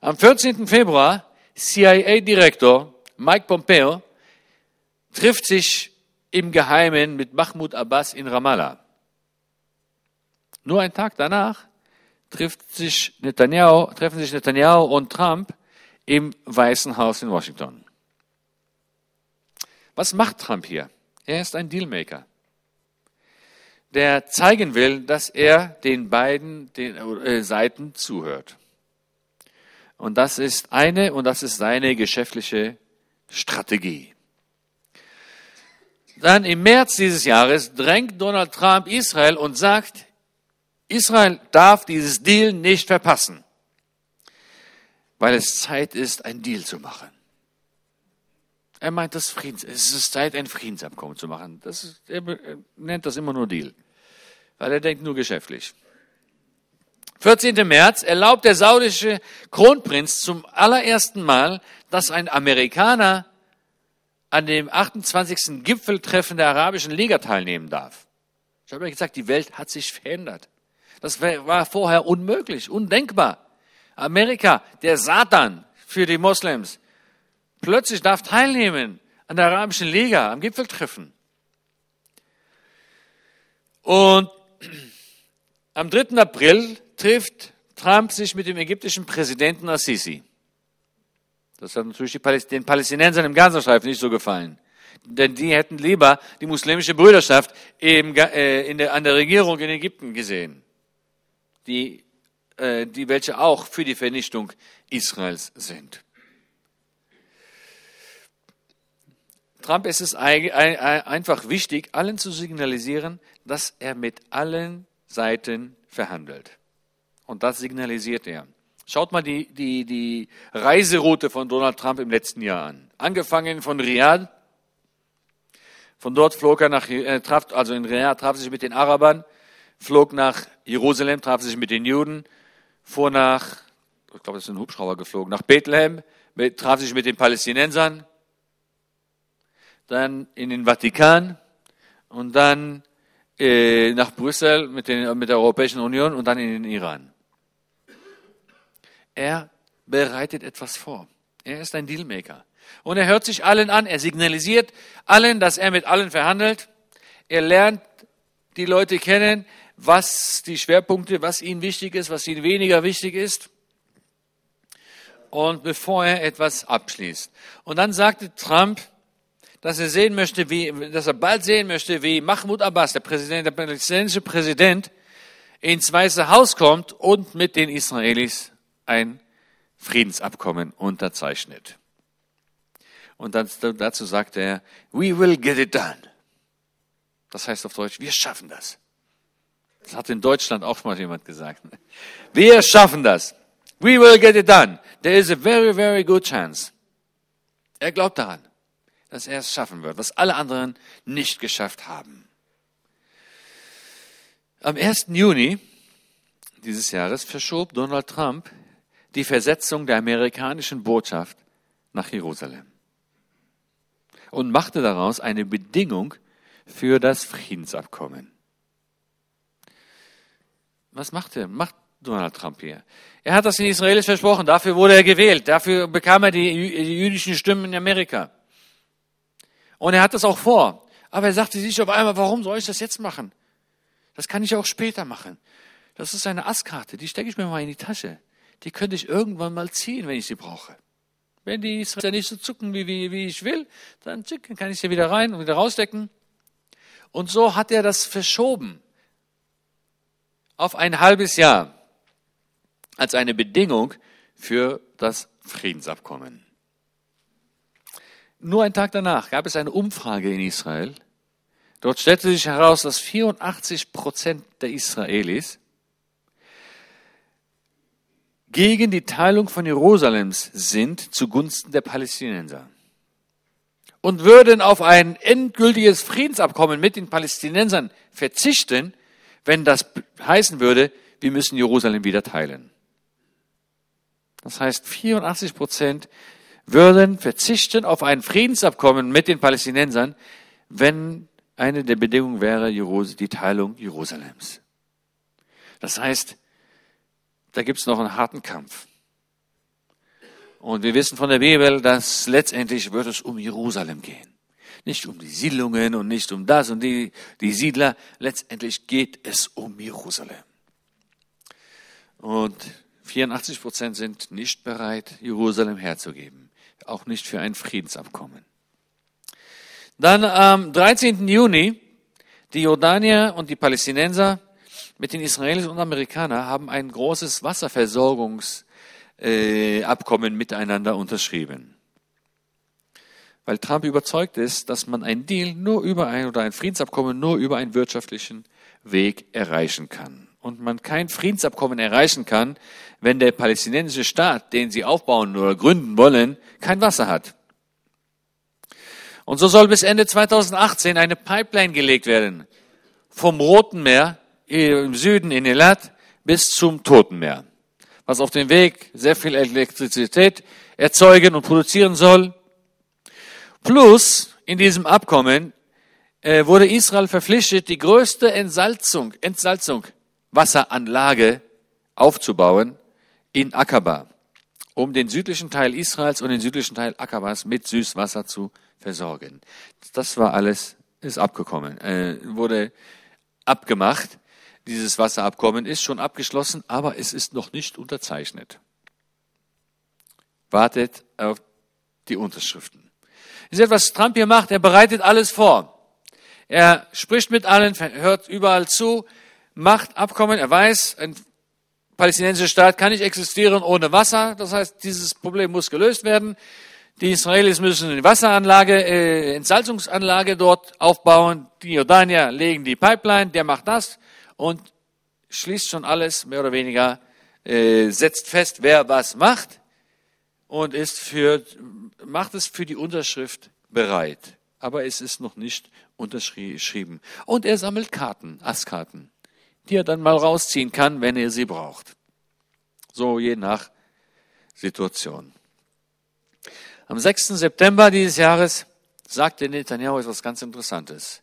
Am 14. Februar CIA-Direktor Mike Pompeo trifft sich im Geheimen mit Mahmoud Abbas in Ramallah. Nur einen Tag danach trifft sich Netanyahu, treffen sich Netanyahu und Trump im Weißen Haus in Washington. Was macht Trump hier? Er ist ein Dealmaker, der zeigen will, dass er den beiden den, äh, Seiten zuhört. Und das ist eine und das ist seine geschäftliche Strategie. Dann im März dieses Jahres drängt Donald Trump Israel und sagt, Israel darf dieses Deal nicht verpassen, weil es Zeit ist, ein Deal zu machen. Er meint, das Friedens, es ist Zeit, ein Friedensabkommen zu machen. Das ist, er nennt das immer nur Deal, weil er denkt nur geschäftlich. 14. März erlaubt der saudische Kronprinz zum allerersten Mal, dass ein Amerikaner an dem 28. Gipfeltreffen der Arabischen Liga teilnehmen darf. Ich habe ja gesagt, die Welt hat sich verändert. Das war vorher unmöglich, undenkbar. Amerika, der Satan für die Moslems, plötzlich darf teilnehmen an der Arabischen Liga, am Gipfeltreffen. Und am 3. April trifft Trump sich mit dem ägyptischen Präsidenten Assisi. Das hat natürlich den Palästinensern im Gazastreifen nicht so gefallen. Denn die hätten lieber die muslimische Brüderschaft im, äh, in der, an der Regierung in Ägypten gesehen, die, äh, die welche auch für die Vernichtung Israels sind. Trump ist es einfach wichtig, allen zu signalisieren, dass er mit allen Seiten verhandelt. Und das signalisiert er. Schaut mal die, die, die Reiseroute von Donald Trump im letzten Jahr an. Angefangen von Riyadh. Von dort flog er nach, äh, traf, also in Riyadh traf sich mit den Arabern, flog nach Jerusalem, traf sich mit den Juden, fuhr nach, ich glaube, das ist ein Hubschrauber geflogen, nach Bethlehem, traf sich mit den Palästinensern, dann in den Vatikan und dann äh, nach Brüssel mit, den, mit der Europäischen Union und dann in den Iran. Er bereitet etwas vor. Er ist ein Dealmaker. Und er hört sich allen an. Er signalisiert allen, dass er mit allen verhandelt. Er lernt die Leute kennen, was die Schwerpunkte, was ihnen wichtig ist, was ihnen weniger wichtig ist. Und bevor er etwas abschließt. Und dann sagte Trump, dass er sehen möchte, wie, dass er bald sehen möchte, wie Mahmoud Abbas, der Präsident, der palästinensische Präsident, ins Weiße Haus kommt und mit den Israelis ein Friedensabkommen unterzeichnet. Und dann, dazu sagt er, we will get it done. Das heißt auf Deutsch, wir schaffen das. Das hat in Deutschland auch mal jemand gesagt. Wir schaffen das. We will get it done. There is a very, very good chance. Er glaubt daran, dass er es schaffen wird, was alle anderen nicht geschafft haben. Am 1. Juni dieses Jahres verschob Donald Trump die Versetzung der amerikanischen Botschaft nach Jerusalem und machte daraus eine Bedingung für das Friedensabkommen. Was macht er? Macht Donald Trump hier? Er hat das den Israelis versprochen, dafür wurde er gewählt, dafür bekam er die, die jüdischen Stimmen in Amerika. Und er hat das auch vor. Aber er sagte sich auf einmal, warum soll ich das jetzt machen? Das kann ich auch später machen. Das ist eine Asskarte, die stecke ich mir mal in die Tasche die könnte ich irgendwann mal ziehen, wenn ich sie brauche. Wenn die Israelis nicht so zucken, wie, wie, wie ich will, dann kann ich sie wieder rein und wieder rausdecken. Und so hat er das verschoben auf ein halbes Jahr als eine Bedingung für das Friedensabkommen. Nur einen Tag danach gab es eine Umfrage in Israel. Dort stellte sich heraus, dass 84 Prozent der Israelis gegen die Teilung von Jerusalems sind zugunsten der Palästinenser und würden auf ein endgültiges Friedensabkommen mit den Palästinensern verzichten, wenn das heißen würde, wir müssen Jerusalem wieder teilen. Das heißt, 84 Prozent würden verzichten auf ein Friedensabkommen mit den Palästinensern, wenn eine der Bedingungen wäre die Teilung Jerusalems. Das heißt, da gibt es noch einen harten Kampf. Und wir wissen von der Bibel, dass letztendlich wird es um Jerusalem gehen. Nicht um die Siedlungen und nicht um das und die, die Siedler. Letztendlich geht es um Jerusalem. Und 84 Prozent sind nicht bereit, Jerusalem herzugeben. Auch nicht für ein Friedensabkommen. Dann am 13. Juni, die Jordanier und die Palästinenser mit den Israelis und Amerikanern haben ein großes Wasserversorgungsabkommen miteinander unterschrieben. Weil Trump überzeugt ist, dass man einen Deal nur über ein oder ein Friedensabkommen nur über einen wirtschaftlichen Weg erreichen kann. Und man kein Friedensabkommen erreichen kann, wenn der palästinensische Staat, den sie aufbauen oder gründen wollen, kein Wasser hat. Und so soll bis Ende 2018 eine Pipeline gelegt werden vom Roten Meer im Süden in Elat bis zum Toten Meer, was auf dem Weg sehr viel Elektrizität erzeugen und produzieren soll. Plus in diesem Abkommen äh, wurde Israel verpflichtet, die größte Entsalzung, Entsalzung Wasseranlage aufzubauen in Akaba, um den südlichen Teil Israels und den südlichen Teil Akabas mit Süßwasser zu versorgen. Das war alles, ist abgekommen, äh, wurde abgemacht. Dieses Wasserabkommen ist schon abgeschlossen, aber es ist noch nicht unterzeichnet. Wartet auf die Unterschriften. Ihr seht, was Trump hier macht. Er bereitet alles vor. Er spricht mit allen, hört überall zu, macht Abkommen. Er weiß, ein palästinensischer Staat kann nicht existieren ohne Wasser. Das heißt, dieses Problem muss gelöst werden. Die Israelis müssen eine Wasseranlage, äh, Entsalzungsanlage dort aufbauen. Die Jordanier legen die Pipeline, der macht das und schließt schon alles mehr oder weniger, äh, setzt fest, wer was macht und ist für, macht es für die Unterschrift bereit. Aber es ist noch nicht unterschrieben. Und er sammelt Karten, Asskarten, die er dann mal rausziehen kann, wenn er sie braucht. So je nach Situation. Am 6. September dieses Jahres sagte Netanyahu etwas ganz Interessantes.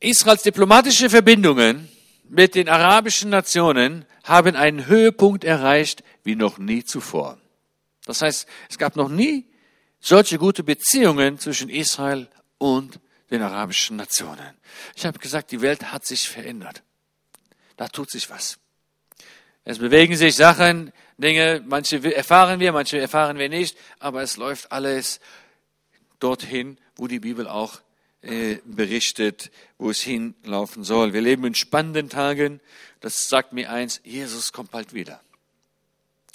Israels diplomatische Verbindungen mit den arabischen Nationen haben einen Höhepunkt erreicht wie noch nie zuvor. Das heißt, es gab noch nie solche gute Beziehungen zwischen Israel und den arabischen Nationen. Ich habe gesagt, die Welt hat sich verändert. Da tut sich was. Es bewegen sich Sachen, Dinge, manche erfahren wir, manche erfahren wir nicht, aber es läuft alles dorthin, wo die Bibel auch äh, berichtet, wo es hinlaufen soll. Wir leben in spannenden Tagen. Das sagt mir eins, Jesus kommt bald wieder.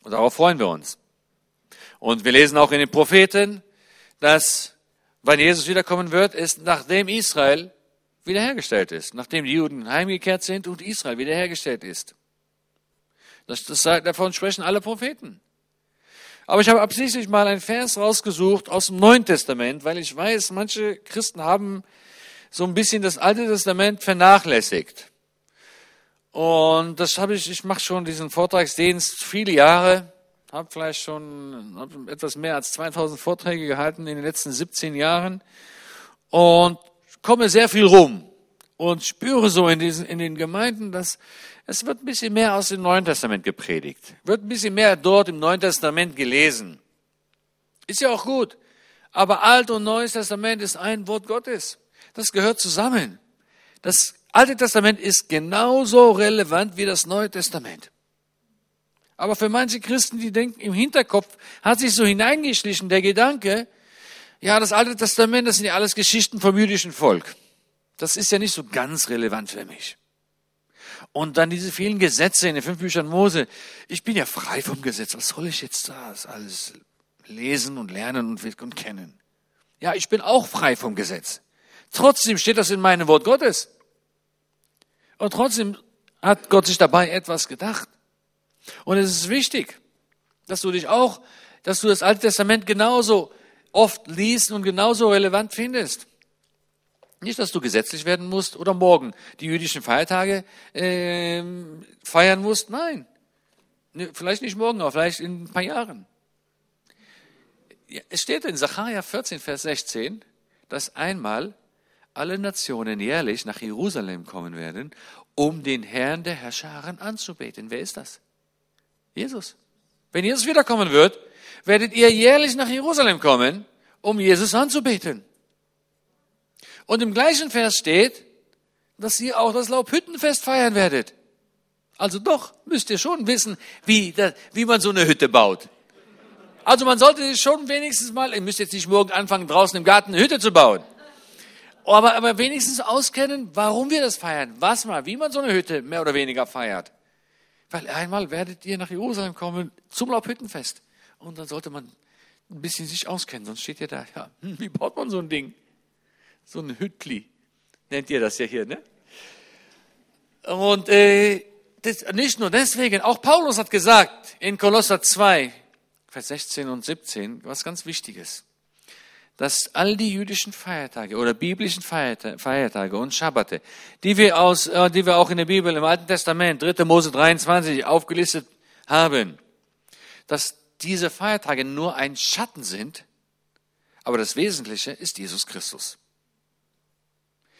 Und darauf freuen wir uns. Und wir lesen auch in den Propheten, dass, wann Jesus wiederkommen wird, ist nachdem Israel wiederhergestellt ist, nachdem die Juden heimgekehrt sind und Israel wiederhergestellt ist. Das, das, davon sprechen alle Propheten. Aber ich habe absichtlich mal einen Vers rausgesucht aus dem Neuen Testament, weil ich weiß, manche Christen haben so ein bisschen das Alte Testament vernachlässigt. Und das habe ich, ich mache schon diesen Vortragsdienst viele Jahre, habe vielleicht schon hab etwas mehr als 2000 Vorträge gehalten in den letzten 17 Jahren und komme sehr viel rum und spüre so in, diesen, in den Gemeinden, dass es wird ein bisschen mehr aus dem Neuen Testament gepredigt, wird ein bisschen mehr dort im Neuen Testament gelesen. Ist ja auch gut. Aber Alt und Neues Testament ist ein Wort Gottes. Das gehört zusammen. Das Alte Testament ist genauso relevant wie das Neue Testament. Aber für manche Christen, die denken, im Hinterkopf hat sich so hineingeschlichen der Gedanke, ja, das Alte Testament, das sind ja alles Geschichten vom jüdischen Volk. Das ist ja nicht so ganz relevant für mich. Und dann diese vielen Gesetze in den fünf Büchern Mose. Ich bin ja frei vom Gesetz. Was soll ich jetzt da alles lesen und lernen und, und kennen? Ja, ich bin auch frei vom Gesetz. Trotzdem steht das in meinem Wort Gottes. Und trotzdem hat Gott sich dabei etwas gedacht. Und es ist wichtig, dass du dich auch, dass du das Alte Testament genauso oft liest und genauso relevant findest. Nicht, dass du gesetzlich werden musst oder morgen die jüdischen Feiertage äh, feiern musst. Nein. Ne, vielleicht nicht morgen, aber vielleicht in ein paar Jahren. Es steht in Sacharja 14, Vers 16, dass einmal alle Nationen jährlich nach Jerusalem kommen werden, um den Herrn der Herrscharen anzubeten. Wer ist das? Jesus. Wenn Jesus wiederkommen wird, werdet ihr jährlich nach Jerusalem kommen, um Jesus anzubeten. Und im gleichen Vers steht, dass ihr auch das Laubhüttenfest feiern werdet. Also doch müsst ihr schon wissen, wie, wie man so eine Hütte baut. Also man sollte schon wenigstens mal, ihr müsst jetzt nicht morgen anfangen, draußen im Garten eine Hütte zu bauen. Aber, aber wenigstens auskennen, warum wir das feiern. Was mal, wie man so eine Hütte mehr oder weniger feiert. Weil einmal werdet ihr nach Jerusalem kommen zum Laubhüttenfest. Und dann sollte man ein bisschen sich auskennen, sonst steht ihr da, ja, wie baut man so ein Ding? So ein Hüttli, nennt ihr das ja hier, ne? Und äh, das, nicht nur deswegen, auch Paulus hat gesagt in Kolosser 2, Vers 16 und 17, was ganz Wichtiges, dass all die jüdischen Feiertage oder biblischen Feiertage und Schabbate, die wir, aus, äh, die wir auch in der Bibel im Alten Testament, 3. Mose 23, aufgelistet haben, dass diese Feiertage nur ein Schatten sind, aber das Wesentliche ist Jesus Christus.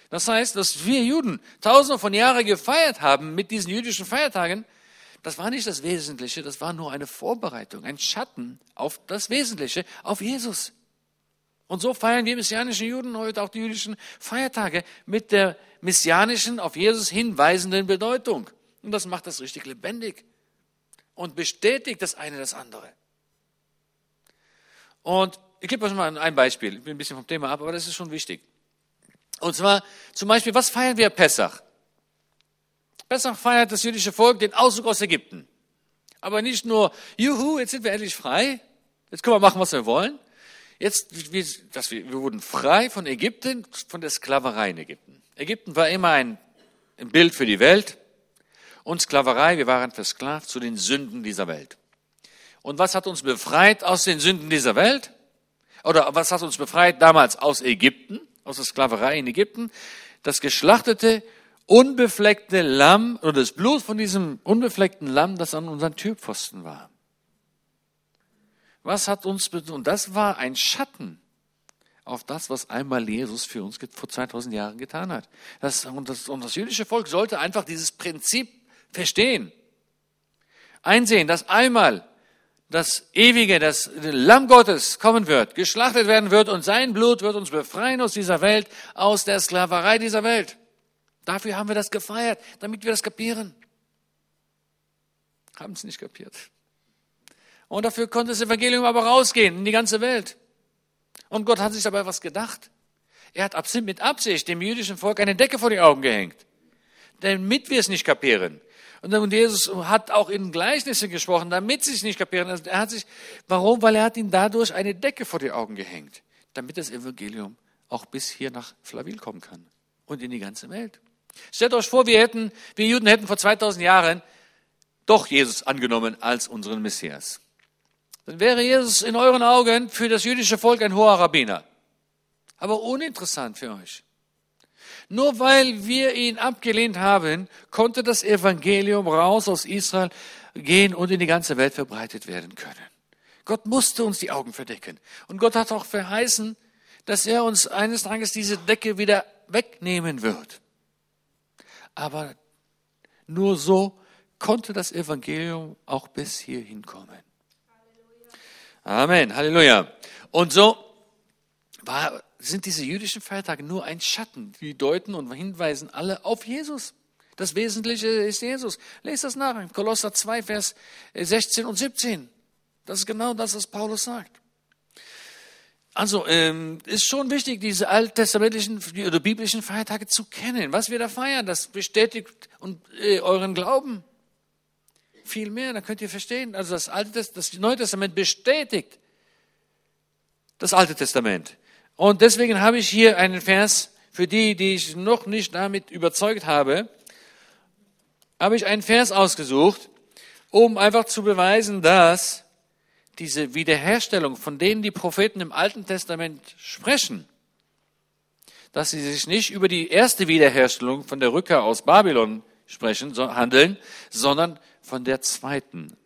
Das heißt, dass wir Juden tausende von Jahren gefeiert haben mit diesen jüdischen Feiertagen, das war nicht das Wesentliche, das war nur eine Vorbereitung, ein Schatten auf das Wesentliche, auf Jesus. Und so feiern wir messianischen Juden heute auch die jüdischen Feiertage mit der messianischen, auf Jesus hinweisenden Bedeutung. Und das macht das richtig lebendig und bestätigt das eine das andere. Und ich gebe euch mal ein Beispiel. Ich bin ein bisschen vom Thema ab, aber das ist schon wichtig. Und zwar zum Beispiel, was feiern wir Pessach? Pessach feiert das jüdische Volk den Auszug aus Ägypten. Aber nicht nur, juhu, jetzt sind wir endlich frei, jetzt können wir machen, was wir wollen. Jetzt, wir, dass wir, wir wurden frei von Ägypten, von der Sklaverei in Ägypten. Ägypten war immer ein, ein Bild für die Welt und Sklaverei, wir waren versklavt zu den Sünden dieser Welt. Und was hat uns befreit aus den Sünden dieser Welt? Oder was hat uns befreit damals aus Ägypten, aus der Sklaverei in Ägypten? Das geschlachtete, unbefleckte Lamm oder das Blut von diesem unbefleckten Lamm, das an unseren Türpfosten war. Was hat uns, und das war ein Schatten auf das, was einmal Jesus für uns vor 2000 Jahren getan hat. Das, und, das, und das jüdische Volk sollte einfach dieses Prinzip verstehen. Einsehen, dass einmal das Ewige, das Lamm Gottes kommen wird, geschlachtet werden wird und sein Blut wird uns befreien aus dieser Welt, aus der Sklaverei dieser Welt. Dafür haben wir das gefeiert, damit wir das kapieren. Haben es nicht kapiert. Und dafür konnte das Evangelium aber rausgehen in die ganze Welt. Und Gott hat sich dabei was gedacht. Er hat mit Absicht dem jüdischen Volk eine Decke vor die Augen gehängt, damit wir es nicht kapieren. Und Jesus hat auch in Gleichnissen gesprochen, damit sie es nicht kapieren. Also er hat sich, warum? Weil er hat ihnen dadurch eine Decke vor die Augen gehängt, damit das Evangelium auch bis hier nach Flavil kommen kann und in die ganze Welt. Stellt euch vor, wir hätten, wir Juden hätten vor 2000 Jahren doch Jesus angenommen als unseren Messias. Dann wäre Jesus in euren Augen für das jüdische Volk ein hoher Rabbiner. Aber uninteressant für euch. Nur weil wir ihn abgelehnt haben, konnte das Evangelium raus aus Israel gehen und in die ganze Welt verbreitet werden können. Gott musste uns die Augen verdecken. Und Gott hat auch verheißen, dass er uns eines Tages diese Decke wieder wegnehmen wird. Aber nur so konnte das Evangelium auch bis hierhin kommen. Amen, Halleluja. Und so war sind diese jüdischen Feiertage nur ein Schatten. Die deuten und hinweisen alle auf Jesus. Das Wesentliche ist Jesus. Lest das nach in Kolosser 2, Vers 16 und 17. Das ist genau das, was Paulus sagt. Also ähm, ist schon wichtig, diese alttestamentlichen oder biblischen Feiertage zu kennen. Was wir da feiern, das bestätigt und, äh, euren Glauben. Viel mehr, dann könnt ihr verstehen. Also das, Alte, das Neue Testament bestätigt das Alte Testament. Und deswegen habe ich hier einen Vers für die, die ich noch nicht damit überzeugt habe, habe ich einen Vers ausgesucht, um einfach zu beweisen, dass diese Wiederherstellung, von denen die Propheten im Alten Testament sprechen, dass sie sich nicht über die erste Wiederherstellung von der Rückkehr aus Babylon sprechen, handeln, sondern von der zweiten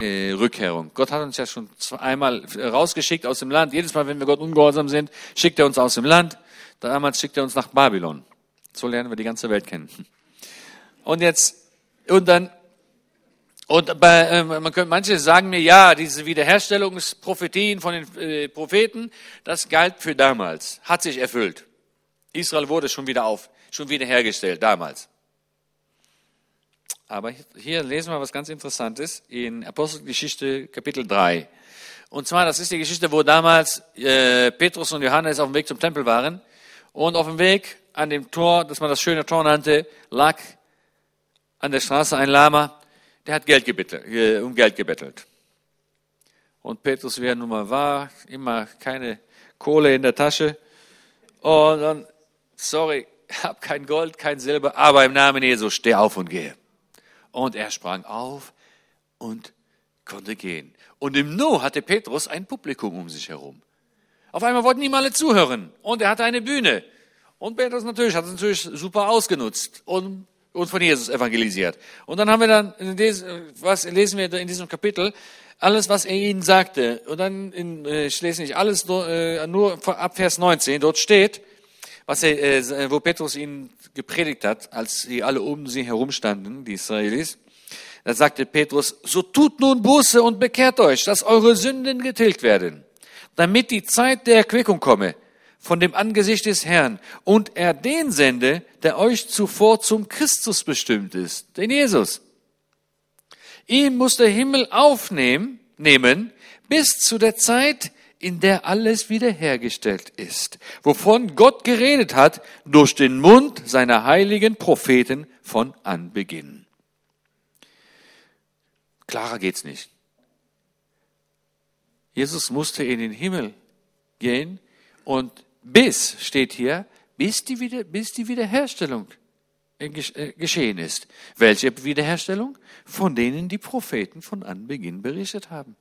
äh, Rückkehrung. Gott hat uns ja schon einmal rausgeschickt aus dem Land. Jedes Mal, wenn wir Gott ungehorsam sind, schickt er uns aus dem Land. Damals schickt er uns nach Babylon. So lernen wir die ganze Welt kennen. Und jetzt, und dann Und bei, äh, man könnte, manche sagen mir, ja, diese Wiederherstellungsprophetien von den äh, Propheten, das galt für damals, hat sich erfüllt. Israel wurde schon wieder auf, schon wieder hergestellt, damals. Aber hier lesen wir was ganz Interessantes in Apostelgeschichte Kapitel 3. Und zwar, das ist die Geschichte, wo damals äh, Petrus und Johannes auf dem Weg zum Tempel waren. Und auf dem Weg an dem Tor, das man das schöne Tor nannte, lag an der Straße ein Lama, der hat Geld gebettelt, äh, um Geld gebettelt. Und Petrus, wie er nun mal war, immer keine Kohle in der Tasche. Und dann, sorry, habe kein Gold, kein Silber, aber im Namen Jesu steh auf und gehe. Und er sprang auf und konnte gehen. Und im Nu hatte Petrus ein Publikum um sich herum. Auf einmal wollten ihm alle zuhören. Und er hatte eine Bühne. Und Petrus natürlich hat es natürlich super ausgenutzt und, und von Jesus evangelisiert. Und dann haben wir dann, was lesen wir in diesem Kapitel, alles, was er ihnen sagte. Und dann, in, äh, ich lese nicht alles, nur, äh, nur ab Vers 19, dort steht, was er, äh, wo Petrus ihnen gepredigt hat, als sie alle um sie herumstanden, die Israelis. Da sagte Petrus, so tut nun Buße und bekehrt euch, dass eure Sünden getilgt werden, damit die Zeit der Erquickung komme von dem Angesicht des Herrn und er den sende, der euch zuvor zum Christus bestimmt ist, den Jesus. Ihm muss der Himmel aufnehmen, nehmen, bis zu der Zeit, in der alles wiederhergestellt ist, wovon Gott geredet hat durch den Mund seiner heiligen Propheten von Anbeginn. Klarer geht's nicht. Jesus musste in den Himmel gehen und bis, steht hier, bis die, Wieder, bis die Wiederherstellung äh, äh, geschehen ist. Welche Wiederherstellung? Von denen die Propheten von Anbeginn berichtet haben.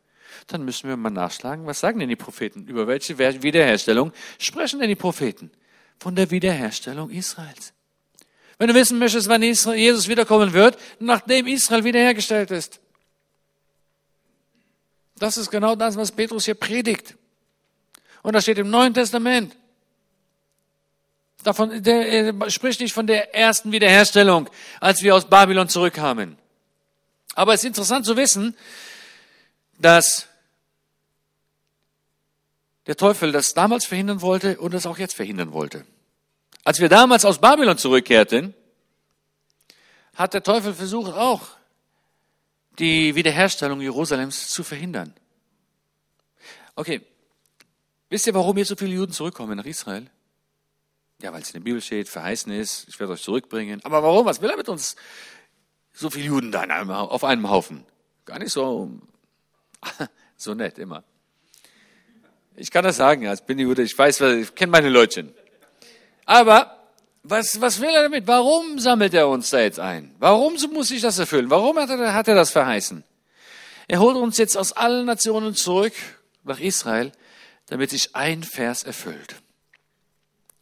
Dann müssen wir mal nachschlagen, was sagen denn die Propheten? Über welche Wiederherstellung sprechen denn die Propheten? Von der Wiederherstellung Israels. Wenn du wissen möchtest, wann Jesus wiederkommen wird, nachdem Israel wiederhergestellt ist. Das ist genau das, was Petrus hier predigt. Und das steht im Neuen Testament. Davon, der, er spricht nicht von der ersten Wiederherstellung, als wir aus Babylon zurückkamen. Aber es ist interessant zu wissen, dass der Teufel das damals verhindern wollte und das auch jetzt verhindern wollte. Als wir damals aus Babylon zurückkehrten, hat der Teufel versucht auch, die Wiederherstellung Jerusalems zu verhindern. Okay, wisst ihr, warum jetzt so viele Juden zurückkommen nach Israel? Ja, weil es in der Bibel steht, verheißen ist, ich werde euch zurückbringen. Aber warum? Was will er mit uns? So viele Juden da auf einem Haufen. Gar nicht so, so nett immer. Ich kann das sagen, als bin Jude, ich weiß, ich kenne meine Leutchen. Aber was, was will er damit? Warum sammelt er uns da jetzt ein? Warum muss sich das erfüllen? Warum hat er, hat er das verheißen? Er holt uns jetzt aus allen Nationen zurück nach Israel, damit sich ein Vers erfüllt.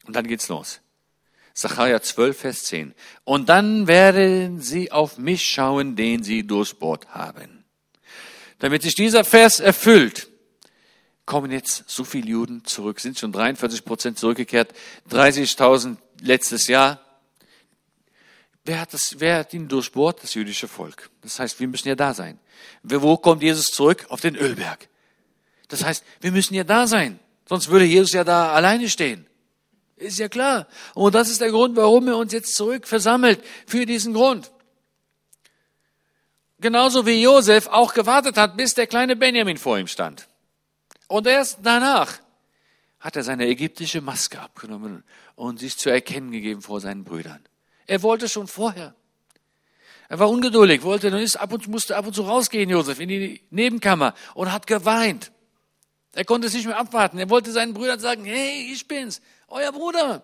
Und dann geht's los. Sacharja 12, Vers 10. Und dann werden sie auf mich schauen, den sie durchbohrt haben. Damit sich dieser Vers erfüllt, kommen jetzt so viele Juden zurück, sind schon 43 Prozent zurückgekehrt, 30.000 letztes Jahr. Wer hat, das, wer hat ihn durchbohrt? Das jüdische Volk. Das heißt, wir müssen ja da sein. Wo kommt Jesus zurück? Auf den Ölberg. Das heißt, wir müssen ja da sein. Sonst würde Jesus ja da alleine stehen. Ist ja klar. Und das ist der Grund, warum er uns jetzt zurück versammelt. Für diesen Grund. Genauso wie Josef auch gewartet hat, bis der kleine Benjamin vor ihm stand. Und erst danach hat er seine ägyptische Maske abgenommen und sich zu erkennen gegeben vor seinen Brüdern. Er wollte schon vorher. Er war ungeduldig, wollte, ist ab und musste ab und zu rausgehen, Josef, in die Nebenkammer und hat geweint. Er konnte es nicht mehr abwarten. Er wollte seinen Brüdern sagen, hey, ich bin's euer Bruder.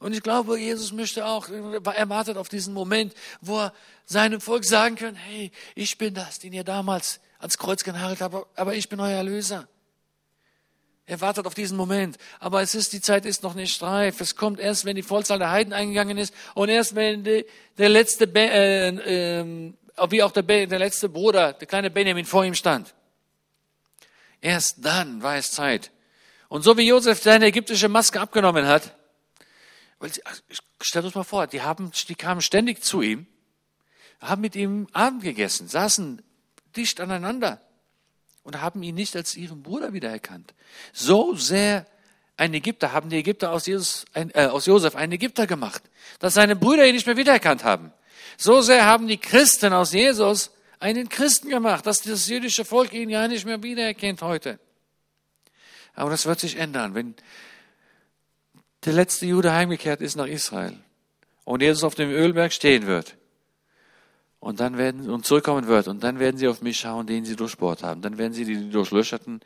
Und ich glaube, Jesus möchte auch, er wartet auf diesen Moment, wo er seinem Volk sagen kann, hey, ich bin das, den ihr damals ans Kreuz genagelt habt, aber ich bin euer Erlöser. Er wartet auf diesen Moment. Aber es ist, die Zeit ist noch nicht reif. Es kommt erst, wenn die Vollzahl der Heiden eingegangen ist und erst, wenn die, der letzte, äh, äh, wie auch der, der letzte Bruder, der kleine Benjamin vor ihm stand. Erst dann war es Zeit, und so wie Josef seine ägyptische Maske abgenommen hat, weil sie, stell uns mal vor, die haben, die kamen ständig zu ihm, haben mit ihm Abend gegessen, saßen dicht aneinander und haben ihn nicht als ihren Bruder wiedererkannt. So sehr ein Ägypter haben die Ägypter aus, Jesus, ein, äh, aus Josef einen Ägypter gemacht, dass seine Brüder ihn nicht mehr wiedererkannt haben. So sehr haben die Christen aus Jesus einen Christen gemacht, dass das jüdische Volk ihn ja nicht mehr wiedererkennt heute. Aber das wird sich ändern, wenn der letzte Jude heimgekehrt ist nach Israel und Jesus auf dem Ölberg stehen wird und dann werden und zurückkommen wird und dann werden sie auf mich schauen, den sie durchbohrt haben. Dann werden sie die durchlöcherten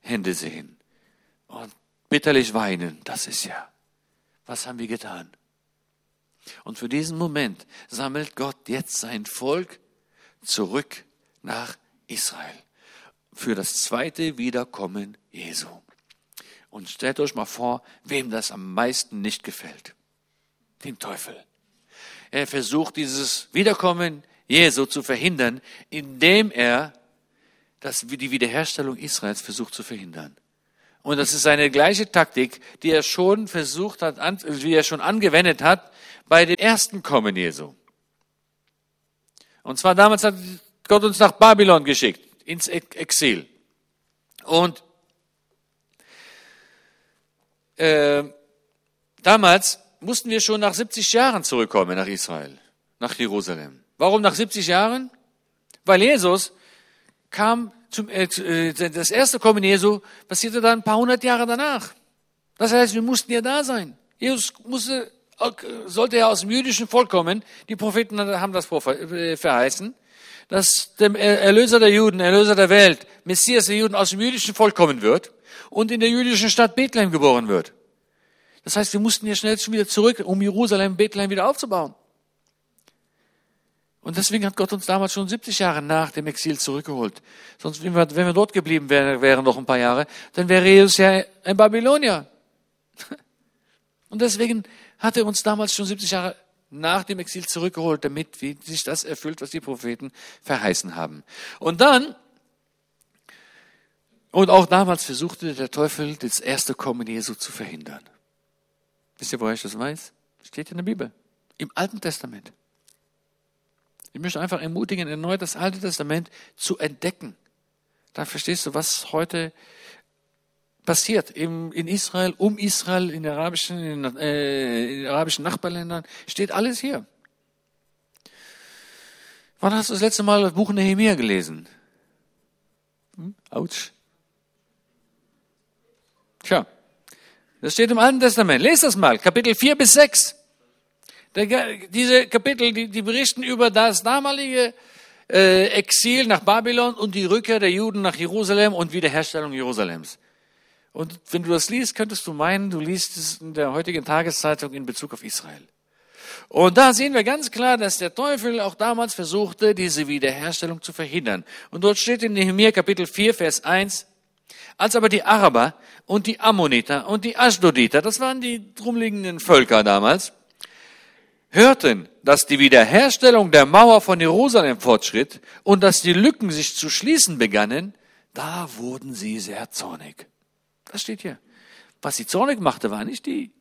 Hände sehen und bitterlich weinen. Das ist ja, was haben wir getan? Und für diesen Moment sammelt Gott jetzt sein Volk zurück nach Israel für das zweite Wiederkommen Jesu. Und stellt euch mal vor, wem das am meisten nicht gefällt. Dem Teufel. Er versucht dieses Wiederkommen Jesu zu verhindern, indem er das, die Wiederherstellung Israels versucht zu verhindern. Und das ist seine gleiche Taktik, die er schon versucht hat, wie er schon angewendet hat bei dem ersten Kommen Jesu. Und zwar damals hat Gott uns nach Babylon geschickt, ins Exil. Und äh, damals mussten wir schon nach 70 Jahren zurückkommen nach Israel, nach Jerusalem. Warum nach 70 Jahren? Weil Jesus kam zum, äh, äh, das erste Kommen Jesu passierte dann ein paar hundert Jahre danach. Das heißt, wir mussten ja da sein. Jesus musste, sollte ja aus dem jüdischen Volk kommen. Die Propheten haben das äh, verheißen, dass der Erlöser der Juden, Erlöser der Welt, Messias der Juden aus dem jüdischen Volk kommen wird und in der jüdischen Stadt Bethlehem geboren wird. Das heißt, wir mussten ja schnell schon wieder zurück, um Jerusalem, Bethlehem wieder aufzubauen. Und deswegen hat Gott uns damals schon 70 Jahre nach dem Exil zurückgeholt. Sonst, wenn wir dort geblieben wären, wären noch ein paar Jahre, dann wäre Jesus ja ein Babylonier. Und deswegen hat er uns damals schon 70 Jahre nach dem Exil zurückgeholt, damit sich das erfüllt, was die Propheten verheißen haben. Und dann, und auch damals versuchte der Teufel, das erste Kommen Jesu zu verhindern. Wisst ihr, woher ich das weiß? Steht in der Bibel. Im Alten Testament. Ich möchte einfach ermutigen, erneut das Alte Testament zu entdecken. Da verstehst du, was heute passiert in Israel, um Israel, in arabischen, in, äh, in arabischen Nachbarländern, steht alles hier. Wann hast du das letzte Mal das Buch Nehemiah gelesen? Hm? Autsch. Tja, das steht im Alten Testament. Lest das mal, Kapitel 4 bis 6. Diese Kapitel, die, die berichten über das damalige äh, Exil nach Babylon und die Rückkehr der Juden nach Jerusalem und Wiederherstellung Jerusalems. Und wenn du das liest, könntest du meinen, du liest es in der heutigen Tageszeitung in Bezug auf Israel. Und da sehen wir ganz klar, dass der Teufel auch damals versuchte, diese Wiederherstellung zu verhindern. Und dort steht in Nehemiah Kapitel 4, Vers 1, als aber die Araber und die Ammoniter und die Ashdoditer, das waren die drumliegenden Völker damals, hörten, dass die Wiederherstellung der Mauer von Jerusalem fortschritt und dass die Lücken sich zu schließen begannen, da wurden sie sehr zornig. Das steht hier. Was sie zornig machte, war nicht die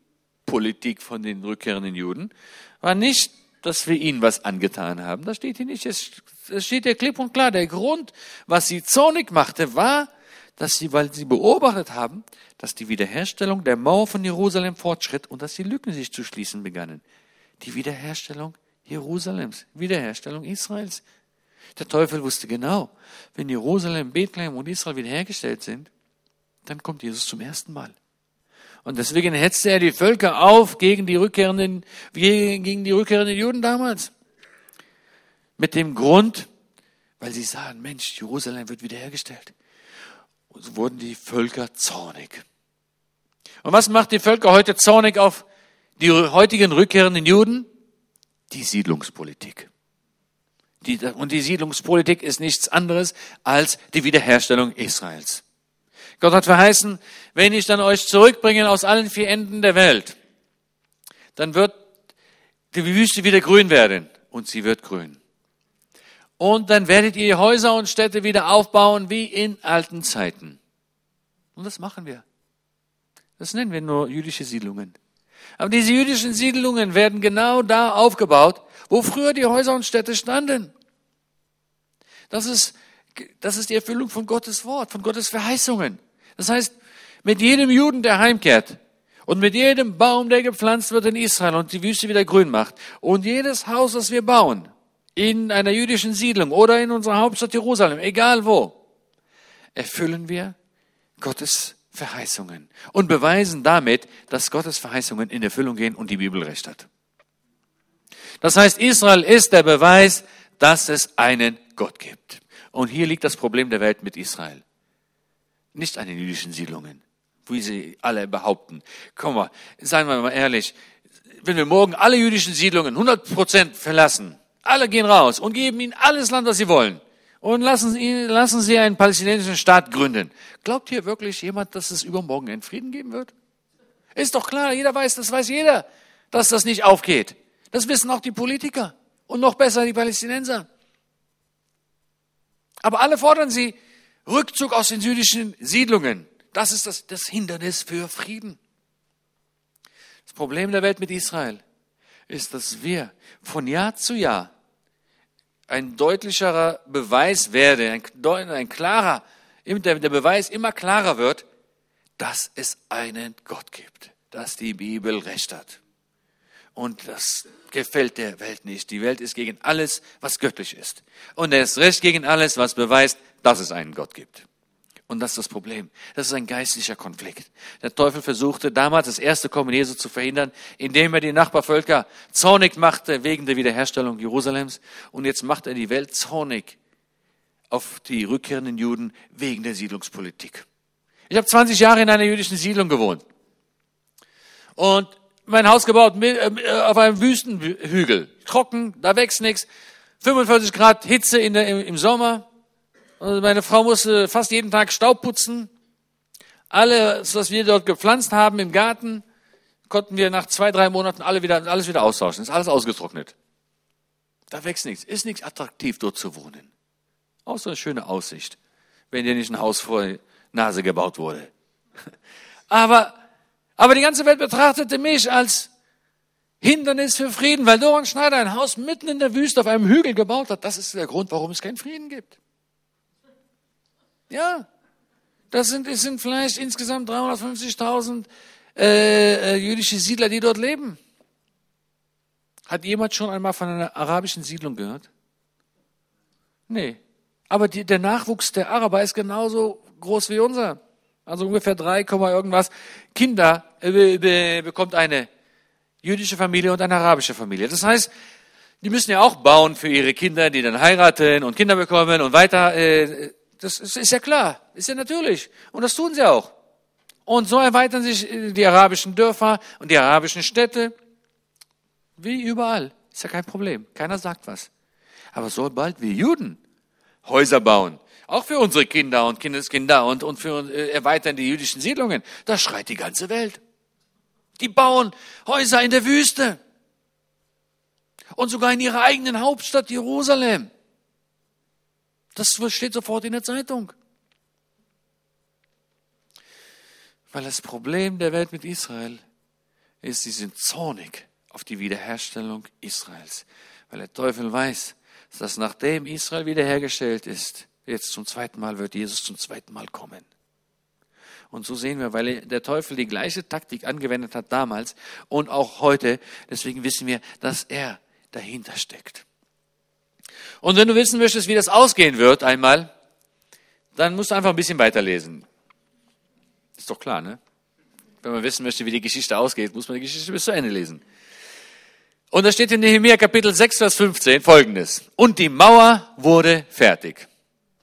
Politik von den rückkehrenden Juden, war nicht, dass wir ihnen was angetan haben. Das steht hier nicht. Es steht hier klipp und klar. Der Grund, was sie zornig machte, war, dass sie, weil sie beobachtet haben, dass die Wiederherstellung der Mauer von Jerusalem fortschritt und dass die Lücken sich zu schließen begannen die Wiederherstellung Jerusalems, Wiederherstellung Israels. Der Teufel wusste genau, wenn Jerusalem, Bethlehem und Israel wiederhergestellt sind, dann kommt Jesus zum ersten Mal. Und deswegen hetzte er die Völker auf gegen die rückkehrenden, gegen die rückkehrenden Juden damals. Mit dem Grund, weil sie sahen, Mensch, Jerusalem wird wiederhergestellt. Und so wurden die Völker zornig. Und was macht die Völker heute zornig auf die heutigen rückkehrenden Juden? Die Siedlungspolitik. Die, und die Siedlungspolitik ist nichts anderes als die Wiederherstellung Israels. Gott hat verheißen, wenn ich dann euch zurückbringe aus allen vier Enden der Welt, dann wird die Wüste wieder grün werden. Und sie wird grün. Und dann werdet ihr Häuser und Städte wieder aufbauen wie in alten Zeiten. Und das machen wir. Das nennen wir nur jüdische Siedlungen. Aber diese jüdischen Siedlungen werden genau da aufgebaut, wo früher die Häuser und Städte standen. Das ist, das ist die Erfüllung von Gottes Wort, von Gottes Verheißungen. Das heißt, mit jedem Juden, der heimkehrt, und mit jedem Baum, der gepflanzt wird in Israel und die Wüste wieder grün macht, und jedes Haus, das wir bauen, in einer jüdischen Siedlung oder in unserer Hauptstadt Jerusalem, egal wo, erfüllen wir Gottes Verheißungen und beweisen damit, dass Gottes Verheißungen in Erfüllung gehen und die Bibel recht hat. Das heißt, Israel ist der Beweis, dass es einen Gott gibt. Und hier liegt das Problem der Welt mit Israel. Nicht an den jüdischen Siedlungen, wie sie alle behaupten. Komm mal, seien wir mal ehrlich, wenn wir morgen alle jüdischen Siedlungen 100 Prozent verlassen, alle gehen raus und geben ihnen alles Land, was sie wollen, und lassen sie, lassen sie einen palästinensischen Staat gründen. Glaubt hier wirklich jemand, dass es übermorgen einen Frieden geben wird? Ist doch klar, jeder weiß, das weiß jeder, dass das nicht aufgeht. Das wissen auch die Politiker und noch besser die Palästinenser. Aber alle fordern sie Rückzug aus den jüdischen Siedlungen. Das ist das, das Hindernis für Frieden. Das Problem der Welt mit Israel ist, dass wir von Jahr zu Jahr ein deutlicherer Beweis werde, ein, ein klarer, der, der Beweis immer klarer wird, dass es einen Gott gibt, dass die Bibel recht hat. Und das gefällt der Welt nicht. Die Welt ist gegen alles, was göttlich ist. Und er ist recht gegen alles, was beweist, dass es einen Gott gibt. Und das ist das Problem. Das ist ein geistlicher Konflikt. Der Teufel versuchte damals das erste Kommen Jesu zu verhindern, indem er die Nachbarvölker zornig machte wegen der Wiederherstellung Jerusalems. Und jetzt macht er die Welt zornig auf die rückkehrenden Juden wegen der Siedlungspolitik. Ich habe 20 Jahre in einer jüdischen Siedlung gewohnt. Und mein Haus gebaut äh, auf einem Wüstenhügel. Trocken, da wächst nichts. 45 Grad Hitze in der, im Sommer. Und meine Frau musste fast jeden Tag Staub putzen. Alles, was wir dort gepflanzt haben im Garten, konnten wir nach zwei, drei Monaten alle wieder, alles wieder austauschen. Ist alles ausgetrocknet. Da wächst nichts. Ist nichts attraktiv, dort zu wohnen. Außer eine schöne Aussicht, wenn dir nicht ein Haus vor die Nase gebaut wurde. Aber, aber die ganze Welt betrachtete mich als Hindernis für Frieden, weil Doran Schneider ein Haus mitten in der Wüste auf einem Hügel gebaut hat. Das ist der Grund, warum es keinen Frieden gibt. Ja, das sind, es sind vielleicht insgesamt 350.000 äh, äh, jüdische Siedler, die dort leben. Hat jemand schon einmal von einer arabischen Siedlung gehört? Nee. Aber die, der Nachwuchs der Araber ist genauso groß wie unser. Also ungefähr 3, irgendwas Kinder äh, be, bekommt eine jüdische Familie und eine arabische Familie. Das heißt, die müssen ja auch bauen für ihre Kinder, die dann heiraten und Kinder bekommen und weiter äh, das ist, ja klar, ist ja natürlich. Und das tun sie auch. Und so erweitern sich äh, die arabischen Dörfer und die arabischen Städte. Wie überall. Ist ja kein Problem. Keiner sagt was. Aber sobald wir Juden Häuser bauen, auch für unsere Kinder und Kindeskinder und, und für äh, erweitern die jüdischen Siedlungen, da schreit die ganze Welt. Die bauen Häuser in der Wüste. Und sogar in ihrer eigenen Hauptstadt Jerusalem. Das steht sofort in der Zeitung. Weil das Problem der Welt mit Israel ist, sie sind zornig auf die Wiederherstellung Israels. Weil der Teufel weiß, dass nachdem Israel wiederhergestellt ist, jetzt zum zweiten Mal wird Jesus zum zweiten Mal kommen. Und so sehen wir, weil der Teufel die gleiche Taktik angewendet hat damals und auch heute, deswegen wissen wir, dass er dahinter steckt. Und wenn du wissen möchtest, wie das ausgehen wird einmal, dann musst du einfach ein bisschen weiterlesen. Ist doch klar, ne? Wenn man wissen möchte, wie die Geschichte ausgeht, muss man die Geschichte bis zu Ende lesen. Und da steht in Nehemiah Kapitel 6, Vers 15 folgendes. Und die Mauer wurde fertig.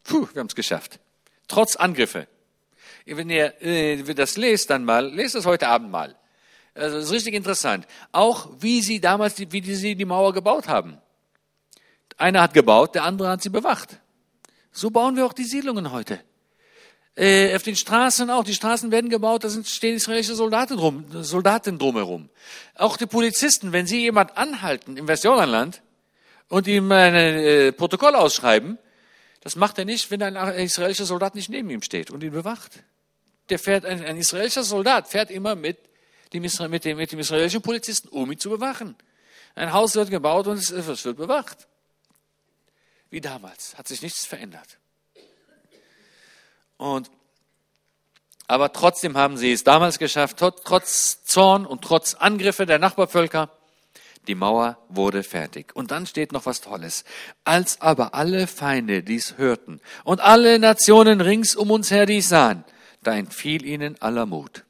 Puh, wir haben es geschafft. Trotz Angriffe. Wenn ihr äh, das lest dann mal, lest das heute Abend mal. Also das ist richtig interessant. Auch wie sie damals, wie sie die Mauer gebaut haben. Einer hat gebaut, der andere hat sie bewacht. So bauen wir auch die Siedlungen heute. Äh, auf den Straßen auch. Die Straßen werden gebaut, da sind, stehen israelische Soldaten drum, Soldaten drumherum. Auch die Polizisten, wenn sie jemand anhalten im Westjordanland und ihm ein äh, Protokoll ausschreiben, das macht er nicht, wenn ein israelischer Soldat nicht neben ihm steht und ihn bewacht. Der fährt, ein, ein israelischer Soldat fährt immer mit die, mit, dem, mit dem israelischen Polizisten, um ihn zu bewachen. Ein Haus wird gebaut und es, es wird bewacht. Wie damals, hat sich nichts verändert. Und, aber trotzdem haben sie es damals geschafft, trotz Zorn und trotz Angriffe der Nachbarvölker, die Mauer wurde fertig. Und dann steht noch was Tolles. Als aber alle Feinde dies hörten und alle Nationen rings um uns her dies sahen, da entfiel ihnen aller Mut.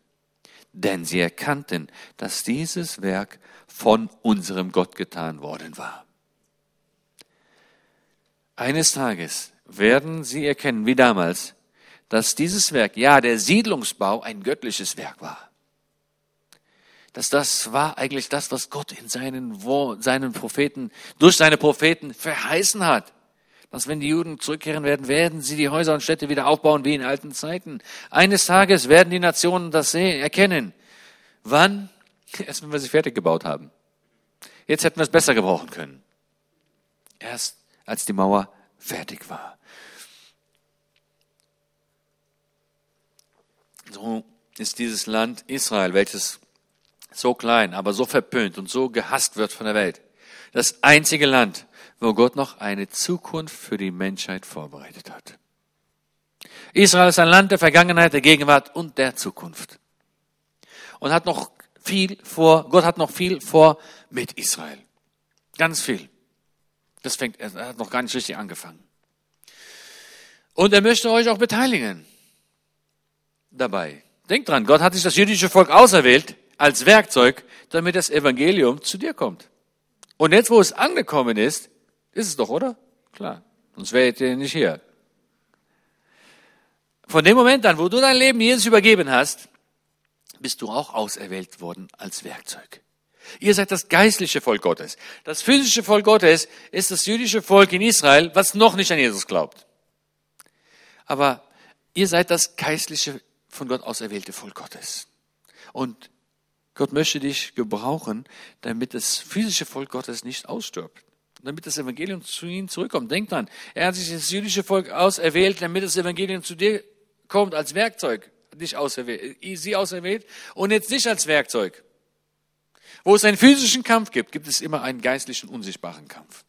Denn sie erkannten, dass dieses Werk von unserem Gott getan worden war. Eines Tages werden sie erkennen, wie damals, dass dieses Werk, ja, der Siedlungsbau ein göttliches Werk war dass das war eigentlich das, was Gott in seinen, seinen Propheten, durch seine Propheten verheißen hat. Dass wenn die Juden zurückkehren werden, werden sie die Häuser und Städte wieder aufbauen wie in alten Zeiten. Eines Tages werden die Nationen das sehen, erkennen. Wann? Erst wenn wir sie fertig gebaut haben. Jetzt hätten wir es besser gebrauchen können. Erst als die Mauer fertig war. So ist dieses Land Israel, welches so klein, aber so verpönt und so gehasst wird von der Welt. Das einzige Land, wo Gott noch eine Zukunft für die Menschheit vorbereitet hat. Israel ist ein Land der Vergangenheit, der Gegenwart und der Zukunft. Und hat noch viel vor, Gott hat noch viel vor mit Israel. Ganz viel. Das fängt, er hat noch gar nicht richtig angefangen. Und er möchte euch auch beteiligen dabei. Denkt dran, Gott hat sich das jüdische Volk auserwählt, als Werkzeug, damit das Evangelium zu dir kommt. Und jetzt, wo es angekommen ist, ist es doch, oder? Klar. Sonst wäret ihr nicht hier. Von dem Moment an, wo du dein Leben Jesus übergeben hast, bist du auch auserwählt worden als Werkzeug. Ihr seid das geistliche Volk Gottes. Das physische Volk Gottes ist das jüdische Volk in Israel, was noch nicht an Jesus glaubt. Aber ihr seid das geistliche, von Gott auserwählte Volk Gottes. Und Gott möchte dich gebrauchen, damit das physische Volk Gottes nicht ausstirbt. Damit das Evangelium zu ihnen zurückkommt. Denk dran, er hat sich das jüdische Volk auserwählt, damit das Evangelium zu dir kommt als Werkzeug. Dich auserwählt, sie auserwählt und jetzt nicht als Werkzeug. Wo es einen physischen Kampf gibt, gibt es immer einen geistlichen, unsichtbaren Kampf.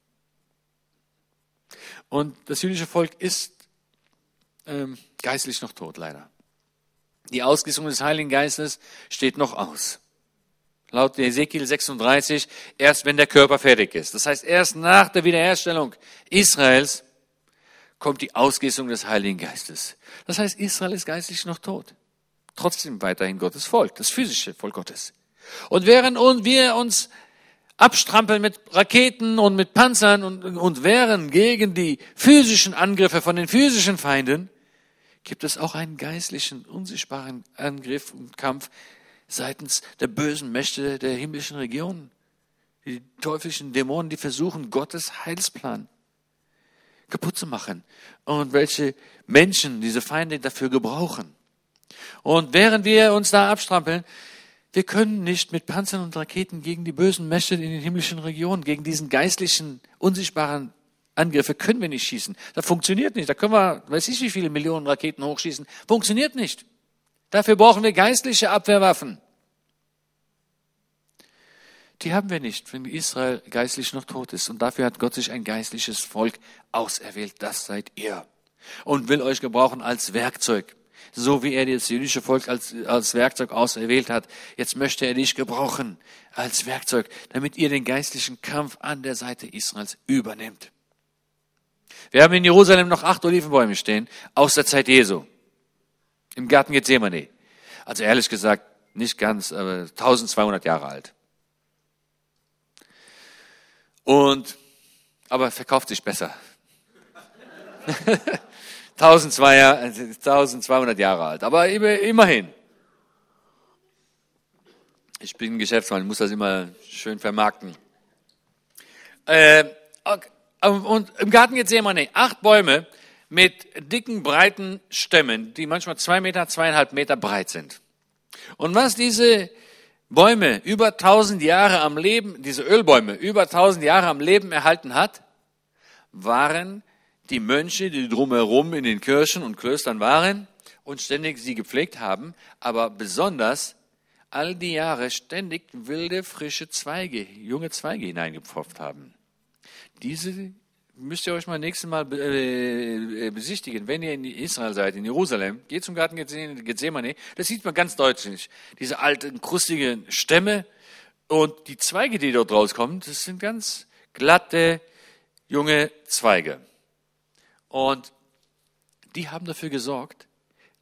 Und das jüdische Volk ist ähm, geistlich noch tot, leider. Die Ausgießung des Heiligen Geistes steht noch aus. Laut Ezekiel 36, erst wenn der Körper fertig ist. Das heißt, erst nach der Wiederherstellung Israels kommt die Ausgießung des Heiligen Geistes. Das heißt, Israel ist geistlich noch tot. Trotzdem weiterhin Gottes Volk, das physische Volk Gottes. Und während wir uns abstrampeln mit Raketen und mit Panzern und, und wehren gegen die physischen Angriffe von den physischen Feinden, gibt es auch einen geistlichen, unsichtbaren Angriff und Kampf seitens der bösen Mächte der himmlischen Region. Die teuflischen Dämonen, die versuchen, Gottes Heilsplan kaputt zu machen. Und welche Menschen diese Feinde dafür gebrauchen. Und während wir uns da abstrampeln, wir können nicht mit Panzern und Raketen gegen die bösen Mächte in den himmlischen Regionen, gegen diesen geistlichen, unsichtbaren Angriffe können wir nicht schießen. Das funktioniert nicht. Da können wir, weiß ich wie viele Millionen Raketen hochschießen. Funktioniert nicht. Dafür brauchen wir geistliche Abwehrwaffen. Die haben wir nicht, wenn Israel geistlich noch tot ist. Und dafür hat Gott sich ein geistliches Volk auserwählt. Das seid ihr. Und will euch gebrauchen als Werkzeug. So wie er das jüdische Volk als, als Werkzeug auserwählt hat. Jetzt möchte er dich gebrauchen als Werkzeug, damit ihr den geistlichen Kampf an der Seite Israels übernimmt. Wir haben in Jerusalem noch acht Olivenbäume stehen aus der Zeit Jesu im Garten Gethsemane. Also ehrlich gesagt, nicht ganz, aber 1200 Jahre alt. Und, aber verkauft sich besser. 1200 Jahre alt, aber immerhin. Ich bin Geschäftsmann, muss das immer schön vermarkten. Äh, und im Garten Gethsemane, acht Bäume, mit dicken, breiten Stämmen, die manchmal zwei Meter, zweieinhalb Meter breit sind. Und was diese Bäume über tausend Jahre am Leben, diese Ölbäume über tausend Jahre am Leben erhalten hat, waren die Mönche, die drumherum in den Kirchen und Klöstern waren und ständig sie gepflegt haben, aber besonders all die Jahre ständig wilde, frische Zweige, junge Zweige hineingepfropft haben. Diese müsst ihr euch mal nächstes Mal äh, äh, besichtigen. Wenn ihr in Israel seid, in Jerusalem, geht zum Garten Gethsemane, das sieht man ganz deutlich. Diese alten, krustigen Stämme und die Zweige, die dort rauskommen, das sind ganz glatte, junge Zweige. Und die haben dafür gesorgt,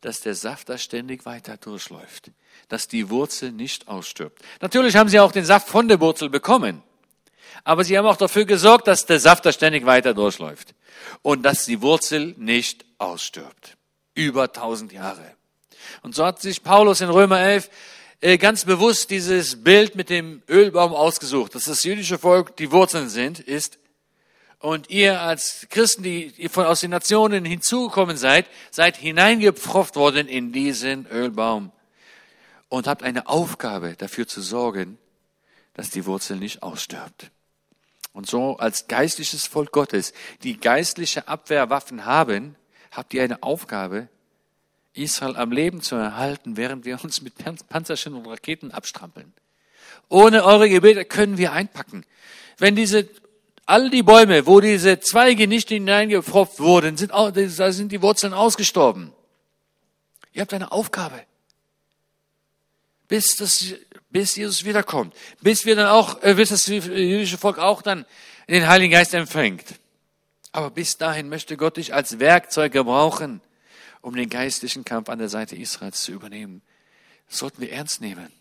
dass der Saft da ständig weiter durchläuft, dass die Wurzel nicht ausstirbt. Natürlich haben sie auch den Saft von der Wurzel bekommen, aber sie haben auch dafür gesorgt, dass der Saft da ständig weiter durchläuft und dass die Wurzel nicht ausstirbt. Über tausend Jahre. Und so hat sich Paulus in Römer 11 äh, ganz bewusst dieses Bild mit dem Ölbaum ausgesucht, dass das jüdische Volk die Wurzeln sind, ist und ihr als Christen, die von aus den Nationen hinzugekommen seid, seid hineingepfropft worden in diesen Ölbaum und habt eine Aufgabe dafür zu sorgen, dass die Wurzel nicht ausstirbt. Und so als geistliches Volk Gottes, die geistliche Abwehrwaffen haben, habt ihr eine Aufgabe, Israel am Leben zu erhalten, während wir uns mit Panzerchen und Raketen abstrampeln. Ohne eure Gebete können wir einpacken. Wenn diese All die Bäume, wo diese Zweige nicht hineingepfropft wurden, sind, da sind die Wurzeln ausgestorben. Ihr habt eine Aufgabe. Bis, das, bis Jesus wiederkommt. Bis wir dann auch, äh, bis das jüdische Volk auch dann den Heiligen Geist empfängt. Aber bis dahin möchte Gott dich als Werkzeug gebrauchen, um den geistlichen Kampf an der Seite Israels zu übernehmen. Das sollten wir ernst nehmen.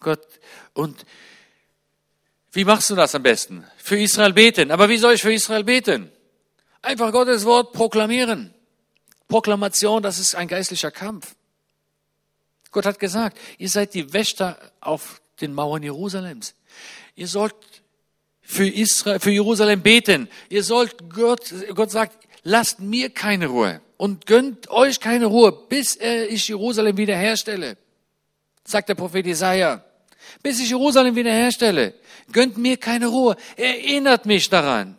Gott, und wie machst du das am besten? Für Israel beten. Aber wie soll ich für Israel beten? Einfach Gottes Wort proklamieren. Proklamation, das ist ein geistlicher Kampf. Gott hat gesagt, ihr seid die Wächter auf den Mauern Jerusalems. Ihr sollt für Israel, für Jerusalem beten. Ihr sollt Gott, Gott sagt, lasst mir keine Ruhe und gönnt euch keine Ruhe, bis ich Jerusalem wiederherstelle, sagt der Prophet Isaiah bis ich Jerusalem wiederherstelle. Gönnt mir keine Ruhe. Erinnert mich daran.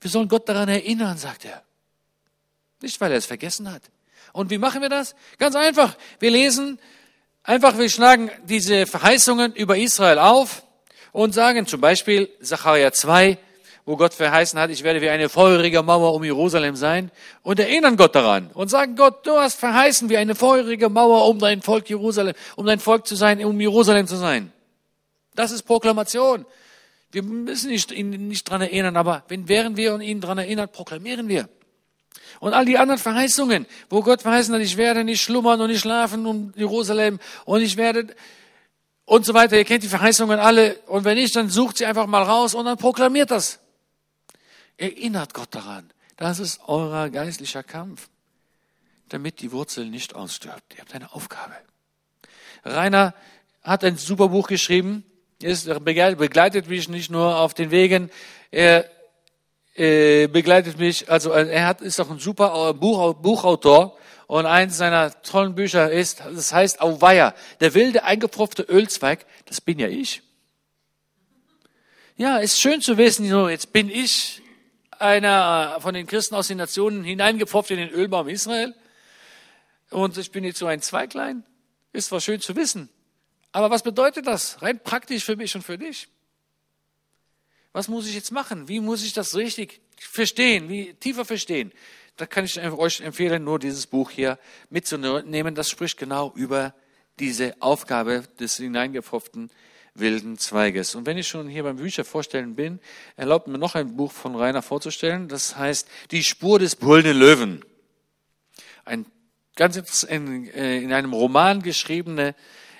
Wir sollen Gott daran erinnern, sagt er. Nicht, weil er es vergessen hat. Und wie machen wir das? Ganz einfach. Wir lesen einfach, wir schlagen diese Verheißungen über Israel auf und sagen zum Beispiel Sacharja 2, wo Gott verheißen hat, ich werde wie eine feurige Mauer um Jerusalem sein und erinnern Gott daran und sagen, Gott, du hast verheißen wie eine feurige Mauer um dein Volk Jerusalem, um dein Volk zu sein, um Jerusalem zu sein. Das ist Proklamation. Wir müssen nicht, ihn nicht dran erinnern, aber wenn, während wir ihn dran erinnern, proklamieren wir. Und all die anderen Verheißungen, wo Gott verheißen hat, ich werde nicht schlummern und nicht schlafen um Jerusalem und ich werde und so weiter. Ihr kennt die Verheißungen alle. Und wenn nicht, dann sucht sie einfach mal raus und dann proklamiert das. Erinnert Gott daran. Das ist euer geistlicher Kampf, damit die Wurzel nicht ausstirbt. Ihr habt eine Aufgabe. Rainer hat ein super Buch geschrieben. Er begleitet mich nicht nur auf den Wegen, er äh, begleitet mich, also äh, er hat, ist auch ein super Buch, Buchautor und eins seiner tollen Bücher ist, das heißt Auweia, der wilde eingepfropfte Ölzweig, das bin ja ich. Ja, ist schön zu wissen, so, jetzt bin ich einer von den Christen aus den Nationen hineingepfropft in den Ölbaum Israel. Und ich bin jetzt so ein Zweiglein. Ist zwar schön zu wissen. Aber was bedeutet das rein praktisch für mich und für dich? Was muss ich jetzt machen? Wie muss ich das richtig verstehen? Wie tiefer verstehen? Da kann ich euch empfehlen, nur dieses Buch hier mitzunehmen. Das spricht genau über diese Aufgabe des hineingepfropften wilden Zweiges. Und wenn ich schon hier beim Bücher vorstellen bin, erlaubt mir noch ein Buch von Rainer vorzustellen. Das heißt Die Spur des brüllenden Löwen. Ein ganz in, äh, in einem Roman geschriebene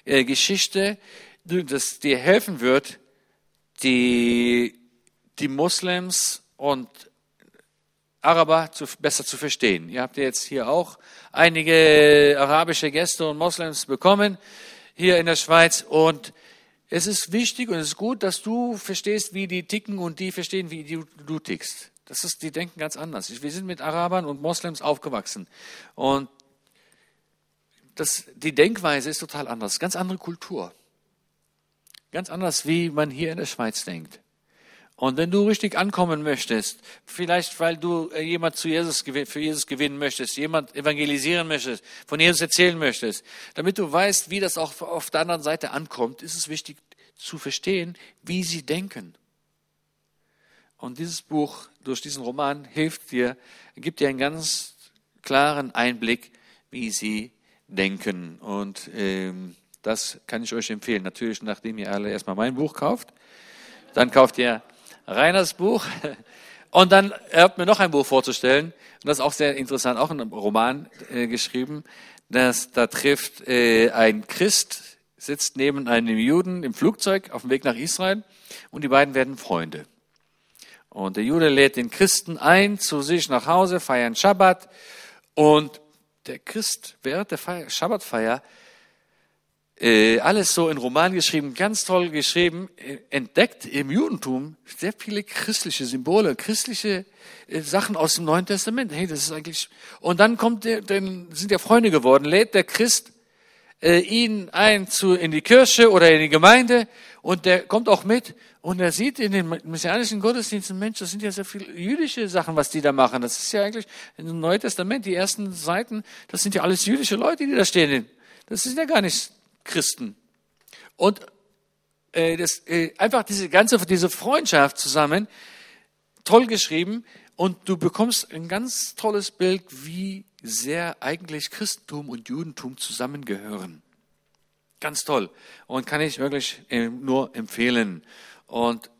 äh, Geschichte, das dir helfen wird, die, die Moslems und Araber zu, besser zu verstehen. Ihr habt jetzt hier auch einige arabische Gäste und Moslems bekommen hier in der Schweiz und es ist wichtig und es ist gut, dass du verstehst, wie die ticken und die verstehen, wie du, du tickst. Das ist, die denken ganz anders. Wir sind mit Arabern und Moslems aufgewachsen. Und das, die Denkweise ist total anders. Ganz andere Kultur. Ganz anders, wie man hier in der Schweiz denkt. Und wenn du richtig ankommen möchtest, vielleicht weil du äh, jemand zu Jesus, für Jesus gewinnen möchtest, jemand evangelisieren möchtest, von Jesus erzählen möchtest, damit du weißt, wie das auch auf der anderen Seite ankommt, ist es wichtig zu verstehen, wie sie denken. Und dieses Buch, durch diesen Roman, hilft dir, gibt dir einen ganz klaren Einblick, wie sie denken. Und ähm, das kann ich euch empfehlen. Natürlich, nachdem ihr alle erstmal mein Buch kauft, dann kauft ihr Reiners Buch. Und dann er hat mir noch ein Buch vorzustellen. Und das ist auch sehr interessant, auch ein Roman äh, geschrieben. Das, da trifft äh, ein Christ, sitzt neben einem Juden im Flugzeug auf dem Weg nach Israel und die beiden werden Freunde. Und der Jude lädt den Christen ein zu sich nach Hause, feiern Schabbat. Und der Christ während der Feier, Schabbatfeier äh, alles so in Roman geschrieben, ganz toll geschrieben, äh, entdeckt im Judentum sehr viele christliche Symbole, christliche äh, Sachen aus dem Neuen Testament. Hey, das ist eigentlich, und dann kommt der, dann sind ja Freunde geworden, lädt der Christ äh, ihn ein zu, in die Kirche oder in die Gemeinde und der kommt auch mit und er sieht in den messianischen Gottesdiensten, Mensch, das sind ja sehr viele jüdische Sachen, was die da machen. Das ist ja eigentlich im Neuen Testament, die ersten Seiten, das sind ja alles jüdische Leute, die da stehen. Das sind ja gar nicht Christen. Und äh, das, äh, einfach diese ganze, diese Freundschaft zusammen, toll geschrieben. Und du bekommst ein ganz tolles Bild, wie sehr eigentlich Christentum und Judentum zusammengehören. Ganz toll. Und kann ich wirklich äh, nur empfehlen. Und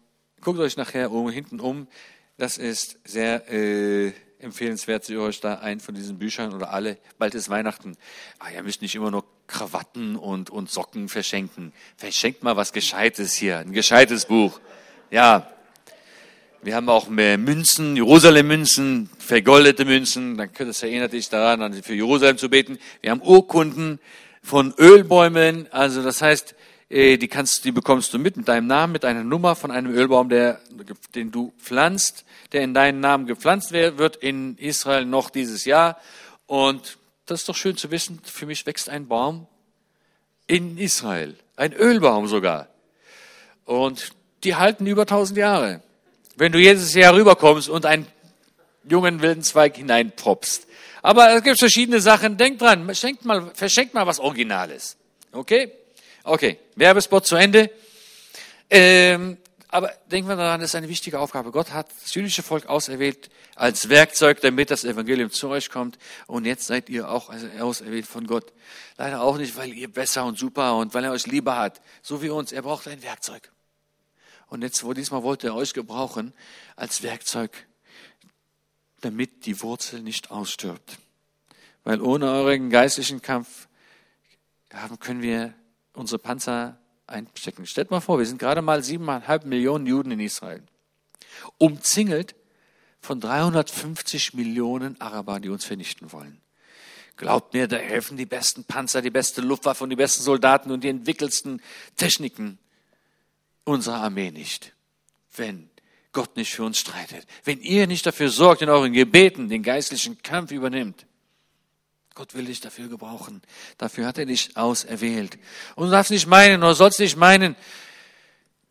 guckt euch nachher um, hinten um. Das ist sehr äh, empfehlenswert, Sie euch da ein von diesen Büchern oder alle. Bald ist Weihnachten. Ah, ihr müsst nicht immer nur Krawatten und, und Socken verschenken. Verschenkt mal was Gescheites hier, ein gescheites Buch. Ja. Wir haben auch mehr Münzen, Jerusalem-Münzen, vergoldete Münzen. Dann es erinnert dich daran, für Jerusalem zu beten. Wir haben Urkunden von Ölbäumen. Also das heißt, äh, die kannst, die bekommst du mit, mit deinem Namen, mit einer Nummer von einem Ölbaum, der, den du pflanzt, der in deinen Namen gepflanzt wird in Israel noch dieses Jahr. Und das ist doch schön zu wissen, für mich wächst ein Baum in Israel, ein Ölbaum sogar. Und die halten über tausend Jahre. Wenn du jedes Jahr rüberkommst und einen jungen wilden Zweig hineinpropst. Aber es gibt verschiedene Sachen. Denk dran, verschenkt mal, verschenkt mal was Originales. Okay? Okay, Werbespot zu Ende. Ähm, aber denken wir daran, das ist eine wichtige Aufgabe. Gott hat das jüdische Volk auserwählt als Werkzeug, damit das Evangelium zu euch kommt. Und jetzt seid ihr auch auserwählt von Gott. Leider auch nicht, weil ihr besser und super und weil er euch lieber hat. So wie uns. Er braucht ein Werkzeug. Und jetzt, wo diesmal wollte er euch gebrauchen als Werkzeug, damit die Wurzel nicht ausstirbt. Weil ohne euren geistlichen Kampf können wir unsere Panzer einstecken. Stellt mal vor, wir sind gerade mal siebeneinhalb Millionen Juden in Israel. Umzingelt von 350 Millionen Araber, die uns vernichten wollen. Glaubt mir, da helfen die besten Panzer, die beste Luftwaffe und die besten Soldaten und die entwickelsten Techniken unserer Armee nicht. Wenn Gott nicht für uns streitet, wenn ihr nicht dafür sorgt, in euren Gebeten den geistlichen Kampf übernimmt, Gott will dich dafür gebrauchen. Dafür hat er dich auserwählt. Und du darfst nicht meinen, oder sollst nicht meinen,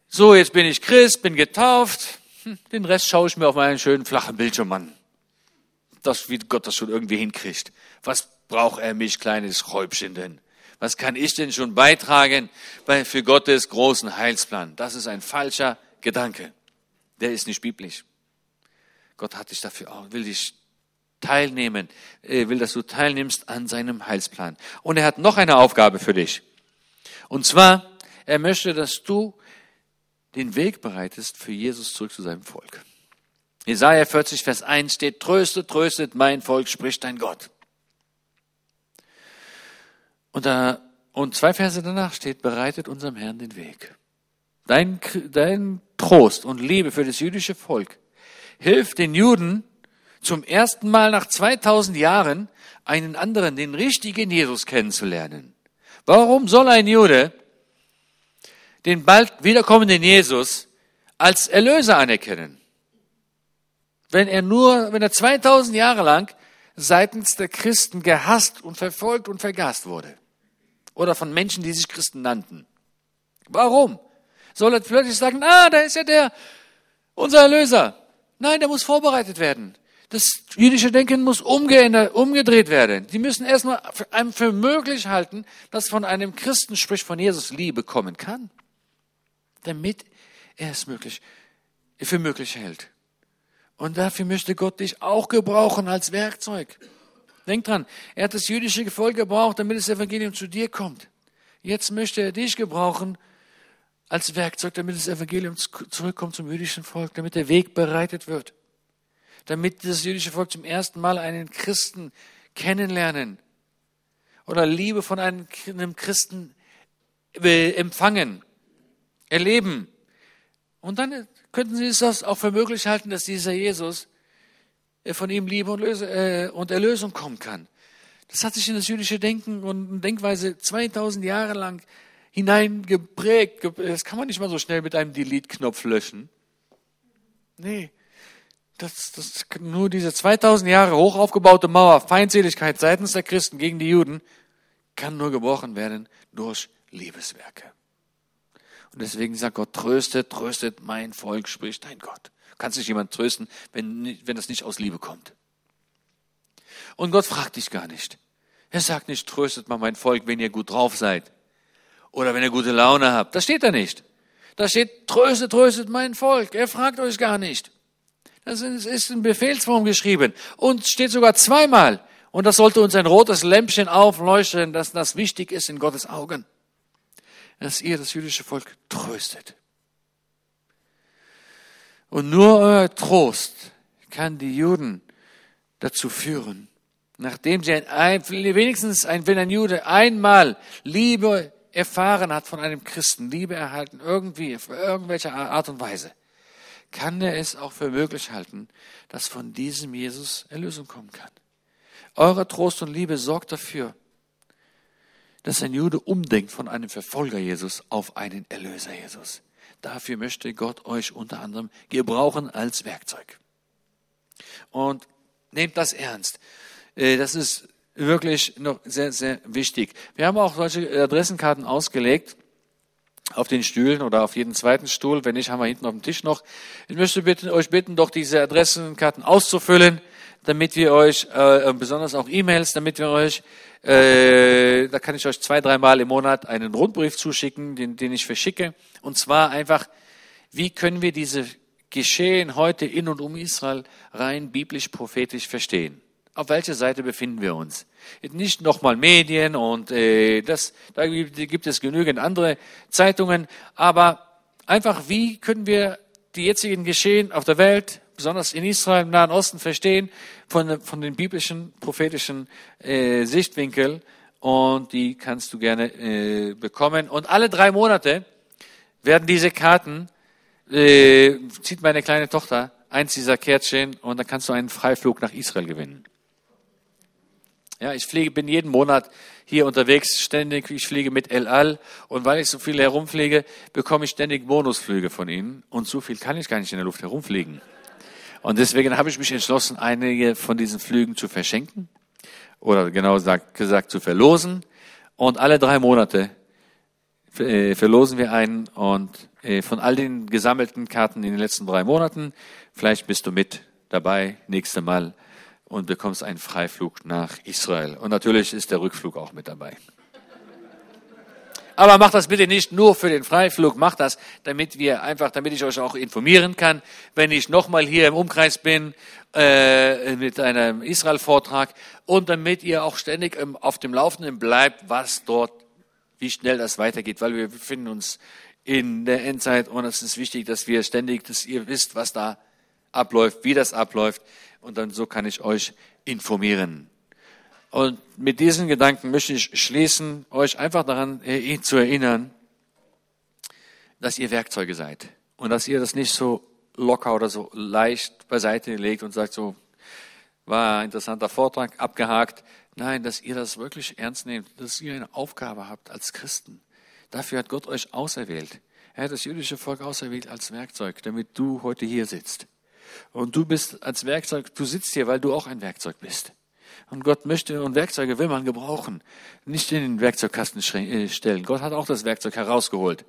so, jetzt bin ich Christ, bin getauft, hm, den Rest schaue ich mir auf meinen schönen flachen Bildschirm an. Das, wie Gott das schon irgendwie hinkriegt. Was braucht er mich, kleines Räubchen denn? Was kann ich denn schon beitragen für Gottes großen Heilsplan? Das ist ein falscher Gedanke. Der ist nicht biblisch. Gott hat dich dafür auch, will dich teilnehmen, will, dass du teilnimmst an seinem Heilsplan. Und er hat noch eine Aufgabe für dich. Und zwar, er möchte, dass du den Weg bereitest für Jesus zurück zu seinem Volk. Jesaja 40, Vers 1 steht, tröstet, tröstet mein Volk, spricht dein Gott. Und, da, und zwei Verse danach steht, bereitet unserem Herrn den Weg. Dein, dein Trost und Liebe für das jüdische Volk hilft den Juden, zum ersten Mal nach 2000 Jahren einen anderen, den richtigen Jesus kennenzulernen. Warum soll ein Jude den bald wiederkommenden Jesus als Erlöser anerkennen? Wenn er nur, wenn er 2000 Jahre lang seitens der Christen gehasst und verfolgt und vergast wurde. Oder von Menschen, die sich Christen nannten. Warum? Soll er plötzlich sagen, ah, da ist ja der, unser Erlöser. Nein, der muss vorbereitet werden. Das jüdische Denken muss umgedreht werden. Die müssen erstmal einem für möglich halten, dass von einem Christen, sprich von Jesus, Liebe kommen kann. Damit er es möglich, für möglich hält. Und dafür möchte Gott dich auch gebrauchen als Werkzeug. Denk dran, er hat das jüdische Volk gebraucht, damit das Evangelium zu dir kommt. Jetzt möchte er dich gebrauchen als Werkzeug, damit das Evangelium zurückkommt zum jüdischen Volk, damit der Weg bereitet wird damit das jüdische Volk zum ersten Mal einen Christen kennenlernen oder Liebe von einem, Christen empfangen, erleben. Und dann könnten sie es auch für möglich halten, dass dieser Jesus von ihm Liebe und, Löse, äh, und Erlösung kommen kann. Das hat sich in das jüdische Denken und Denkweise 2000 Jahre lang hineingeprägt. Das kann man nicht mal so schnell mit einem Delete-Knopf löschen. Nee, das, das, nur diese 2000 Jahre hoch aufgebaute Mauer, Feindseligkeit seitens der Christen gegen die Juden, kann nur gebrochen werden durch Liebeswerke. Und deswegen sagt Gott, tröstet, tröstet mein Volk, spricht dein Gott. Kannst nicht jemand trösten, wenn, wenn das nicht aus Liebe kommt. Und Gott fragt dich gar nicht. Er sagt nicht, tröstet mal mein Volk, wenn ihr gut drauf seid. Oder wenn ihr gute Laune habt. Das steht da nicht. Da steht, tröstet, tröstet mein Volk. Er fragt euch gar nicht. Das ist in Befehlsform geschrieben und steht sogar zweimal. Und das sollte uns ein rotes Lämpchen aufleuchten, dass das wichtig ist in Gottes Augen. Dass ihr das jüdische Volk tröstet. Und nur euer Trost kann die Juden dazu führen, nachdem sie ein, wenigstens ein, wenn ein Jude einmal Liebe erfahren hat von einem Christen, Liebe erhalten, irgendwie, auf irgendwelche Art und Weise, kann er es auch für möglich halten, dass von diesem Jesus Erlösung kommen kann. Eure Trost und Liebe sorgt dafür, dass ein Jude umdenkt von einem Verfolger Jesus auf einen Erlöser Jesus. Dafür möchte Gott euch unter anderem gebrauchen als Werkzeug. Und nehmt das ernst. Äh, das ist wirklich noch sehr, sehr wichtig. Wir haben auch solche Adressenkarten ausgelegt auf den Stühlen oder auf jeden zweiten Stuhl. Wenn nicht, haben wir hinten auf dem Tisch noch. Ich möchte bitten, euch bitten, doch diese Adressenkarten auszufüllen, damit wir euch, äh, besonders auch E-Mails, damit wir euch, äh, da kann ich euch zwei, dreimal im Monat einen Rundbrief zuschicken, den, den ich verschicke. Und zwar einfach, wie können wir diese Geschehen heute in und um Israel rein biblisch-prophetisch verstehen? Auf welcher Seite befinden wir uns? Nicht nochmal Medien und äh, das, da gibt es genügend andere Zeitungen, aber einfach, wie können wir die jetzigen Geschehen auf der Welt, besonders in Israel, im Nahen Osten, verstehen von, von den biblischen, prophetischen äh, Sichtwinkel und die kannst du gerne äh, bekommen. Und alle drei Monate werden diese Karten, äh, zieht meine kleine Tochter eins dieser Kärtchen und dann kannst du einen Freiflug nach Israel gewinnen. Ja, ich fliege, bin jeden Monat hier unterwegs, ständig. Ich fliege mit El Al. Und weil ich so viel herumfliege, bekomme ich ständig Bonusflüge von ihnen. Und so viel kann ich gar nicht in der Luft herumfliegen. Und deswegen habe ich mich entschlossen, einige von diesen Flügen zu verschenken. Oder genau gesagt, zu verlosen. Und alle drei Monate äh, verlosen wir einen. Und äh, von all den gesammelten Karten in den letzten drei Monaten, vielleicht bist du mit dabei, nächste Mal und bekommst einen Freiflug nach Israel. Und natürlich ist der Rückflug auch mit dabei. Aber macht das bitte nicht nur für den Freiflug, macht das, damit wir einfach, damit ich euch auch informieren kann, wenn ich nochmal hier im Umkreis bin äh, mit einem Israel-Vortrag und damit ihr auch ständig auf dem Laufenden bleibt, was dort, wie schnell das weitergeht, weil wir befinden uns in der Endzeit und es ist wichtig, dass wir ständig, dass ihr wisst, was da abläuft, wie das abläuft. Und dann so kann ich euch informieren. Und mit diesen Gedanken möchte ich schließen, euch einfach daran zu erinnern, dass ihr Werkzeuge seid und dass ihr das nicht so locker oder so leicht beiseite legt und sagt so, war ein interessanter Vortrag, abgehakt. Nein, dass ihr das wirklich ernst nehmt, dass ihr eine Aufgabe habt als Christen. Dafür hat Gott euch auserwählt. Er hat das jüdische Volk auserwählt als Werkzeug, damit du heute hier sitzt. Und du bist als Werkzeug, du sitzt hier, weil du auch ein Werkzeug bist. Und Gott möchte und Werkzeuge will man gebrauchen. Nicht in den Werkzeugkasten äh, stellen. Gott hat auch das Werkzeug herausgeholt.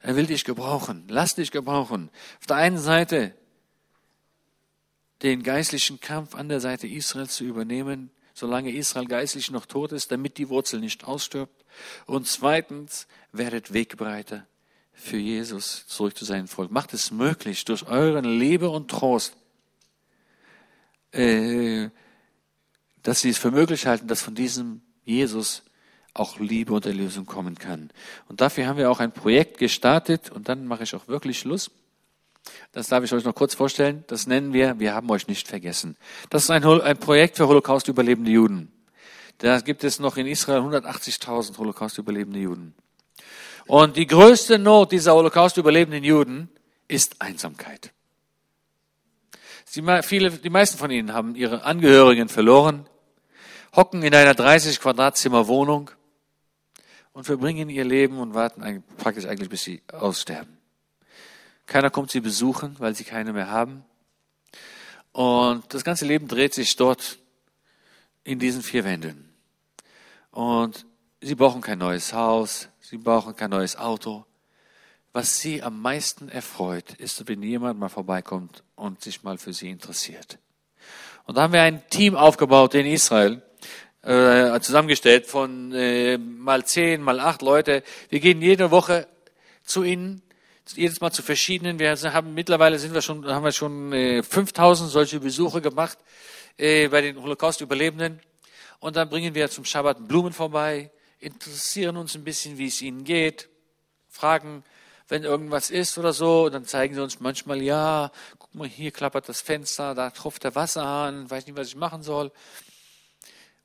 Er will dich gebrauchen. Lass dich gebrauchen. Auf der einen Seite den geistlichen Kampf an der Seite Israels zu übernehmen, solange Israel geistlich noch tot ist, damit die Wurzel nicht ausstirbt. Und zweitens, werdet Wegbereiter für Jesus zurück zu seinem Volk. Macht es möglich, durch euren Liebe und Trost, äh, dass sie es für möglich halten, dass von diesem Jesus auch Liebe und Erlösung kommen kann. Und dafür haben wir auch ein Projekt gestartet und dann mache ich auch wirklich Schluss. Das darf ich euch noch kurz vorstellen. Das nennen wir, wir haben euch nicht vergessen. Das ist ein, ein Projekt für Holocaust-überlebende Juden. Da gibt es noch in Israel 180.000 Holocaust-überlebende Juden. Und die größte Not dieser Holocaust-überlebenden Juden ist Einsamkeit. Sie, viele, die meisten von ihnen haben ihre Angehörigen verloren, hocken in einer 30 Quadratzimmer Wohnung und verbringen ihr Leben und warten praktisch eigentlich, bis sie aussterben. Keiner kommt sie besuchen, weil sie keine mehr haben. Und das ganze Leben dreht sich dort in diesen vier Wänden. Und sie brauchen kein neues Haus, sie brauchen kein neues Auto. Was sie am meisten erfreut, ist, wenn jemand mal vorbeikommt und sich mal für sie interessiert. Und da haben wir ein Team aufgebaut in Israel, äh, zusammengestellt von äh, mal zehn, mal acht Leute. Wir gehen jede Woche zu ihnen jedes Mal zu verschiedenen. Wir haben mittlerweile sind wir schon, haben wir schon äh, 5000 solche Besuche gemacht äh, bei den Holocaust-Überlebenden. Und dann bringen wir zum Schabbat Blumen vorbei, interessieren uns ein bisschen, wie es ihnen geht, fragen, wenn irgendwas ist oder so. Dann zeigen sie uns manchmal, ja, guck mal, hier klappert das Fenster, da tropft der Wasserhahn, weiß nicht, was ich machen soll.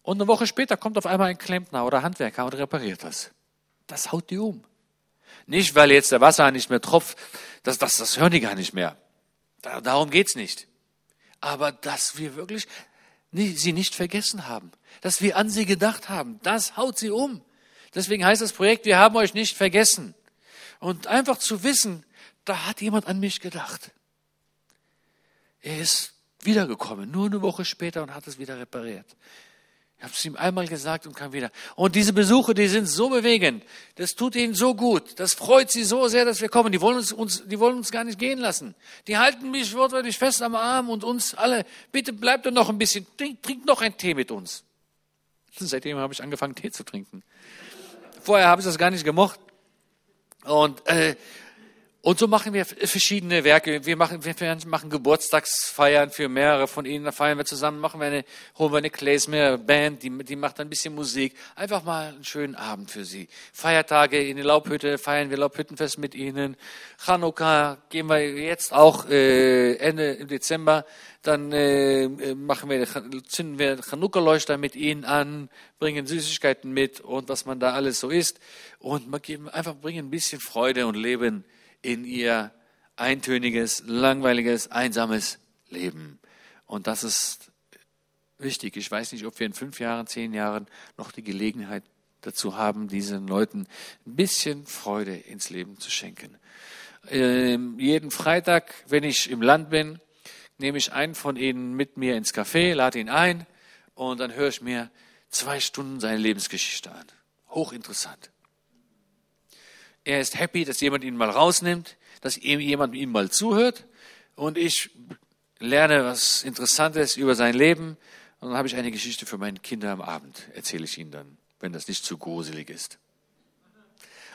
Und eine Woche später kommt auf einmal ein Klempner oder Handwerker und repariert das. Das haut die um. Nicht, weil jetzt der Wasser nicht mehr tropft, das, das, das hören die gar nicht mehr. darum geht's nicht. Aber dass wir wirklich sie nicht vergessen haben, dass wir an sie gedacht haben, das haut sie um. Deswegen heißt das Projekt, wir haben euch nicht vergessen. Und einfach zu wissen, da hat jemand an mich gedacht. Er ist wiedergekommen, nur eine Woche später und hat es wieder repariert. Ich habe es ihm einmal gesagt und kam wieder. Und diese Besuche, die sind so bewegend. Das tut ihnen so gut. Das freut sie so sehr, dass wir kommen. Die wollen uns, uns, die wollen uns gar nicht gehen lassen. Die halten mich wortwörtlich fest am Arm und uns alle. Bitte bleibt doch noch ein bisschen. Trink, trink noch einen Tee mit uns. Seitdem habe ich angefangen, Tee zu trinken. Vorher habe ich das gar nicht gemocht. Und äh, und so machen wir verschiedene Werke. Wir machen, wir machen Geburtstagsfeiern für mehrere von ihnen. Da feiern wir zusammen, machen wir eine, holen wir eine Klezmer Band, die, die macht ein bisschen Musik. Einfach mal einen schönen Abend für sie. Feiertage in der Laubhütte, feiern wir Laubhüttenfest mit ihnen. Chanukka gehen wir jetzt auch äh, Ende im Dezember. Dann äh, machen wir, zünden wir Chanukka-Leuchter mit ihnen an, bringen Süßigkeiten mit und was man da alles so isst. Und einfach bringen ein bisschen Freude und Leben in ihr eintöniges, langweiliges, einsames Leben. Und das ist wichtig. Ich weiß nicht, ob wir in fünf Jahren, zehn Jahren noch die Gelegenheit dazu haben, diesen Leuten ein bisschen Freude ins Leben zu schenken. Ähm, jeden Freitag, wenn ich im Land bin, nehme ich einen von ihnen mit mir ins Café, lade ihn ein und dann höre ich mir zwei Stunden seine Lebensgeschichte an. Hochinteressant. Er ist happy, dass jemand ihn mal rausnimmt, dass jemand ihm mal zuhört und ich lerne was Interessantes über sein Leben und dann habe ich eine Geschichte für meine Kinder am Abend, erzähle ich ihnen dann, wenn das nicht zu gruselig ist.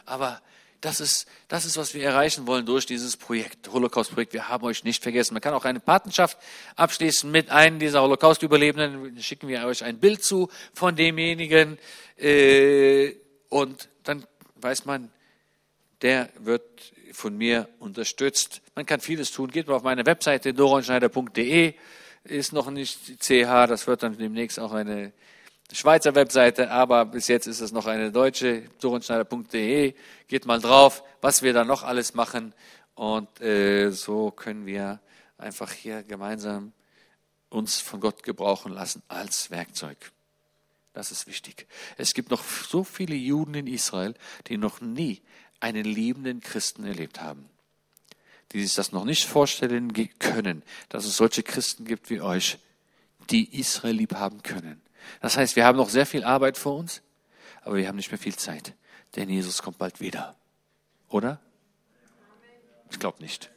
Aber das ist, das ist, was wir erreichen wollen durch dieses Projekt, Holocaust-Projekt. Wir haben euch nicht vergessen. Man kann auch eine Patenschaft abschließen mit einem dieser Holocaust-Überlebenden. Schicken wir euch ein Bild zu von demjenigen. Äh, und dann weiß man, der wird von mir unterstützt. Man kann vieles tun. Geht mal auf meine Webseite doronschneider.de. Ist noch nicht CH, das wird dann demnächst auch eine Schweizer Webseite, aber bis jetzt ist es noch eine deutsche, doronschneider.de. Geht mal drauf, was wir da noch alles machen. Und äh, so können wir einfach hier gemeinsam uns von Gott gebrauchen lassen als Werkzeug. Das ist wichtig. Es gibt noch so viele Juden in Israel, die noch nie einen liebenden Christen erlebt haben, die sich das noch nicht vorstellen können, dass es solche Christen gibt wie euch, die Israel lieb haben können. Das heißt, wir haben noch sehr viel Arbeit vor uns, aber wir haben nicht mehr viel Zeit, denn Jesus kommt bald wieder. Oder? Ich glaube nicht.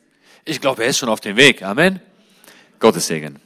Ich glaube, er ist schon auf dem Weg. Amen. Gottes Segen.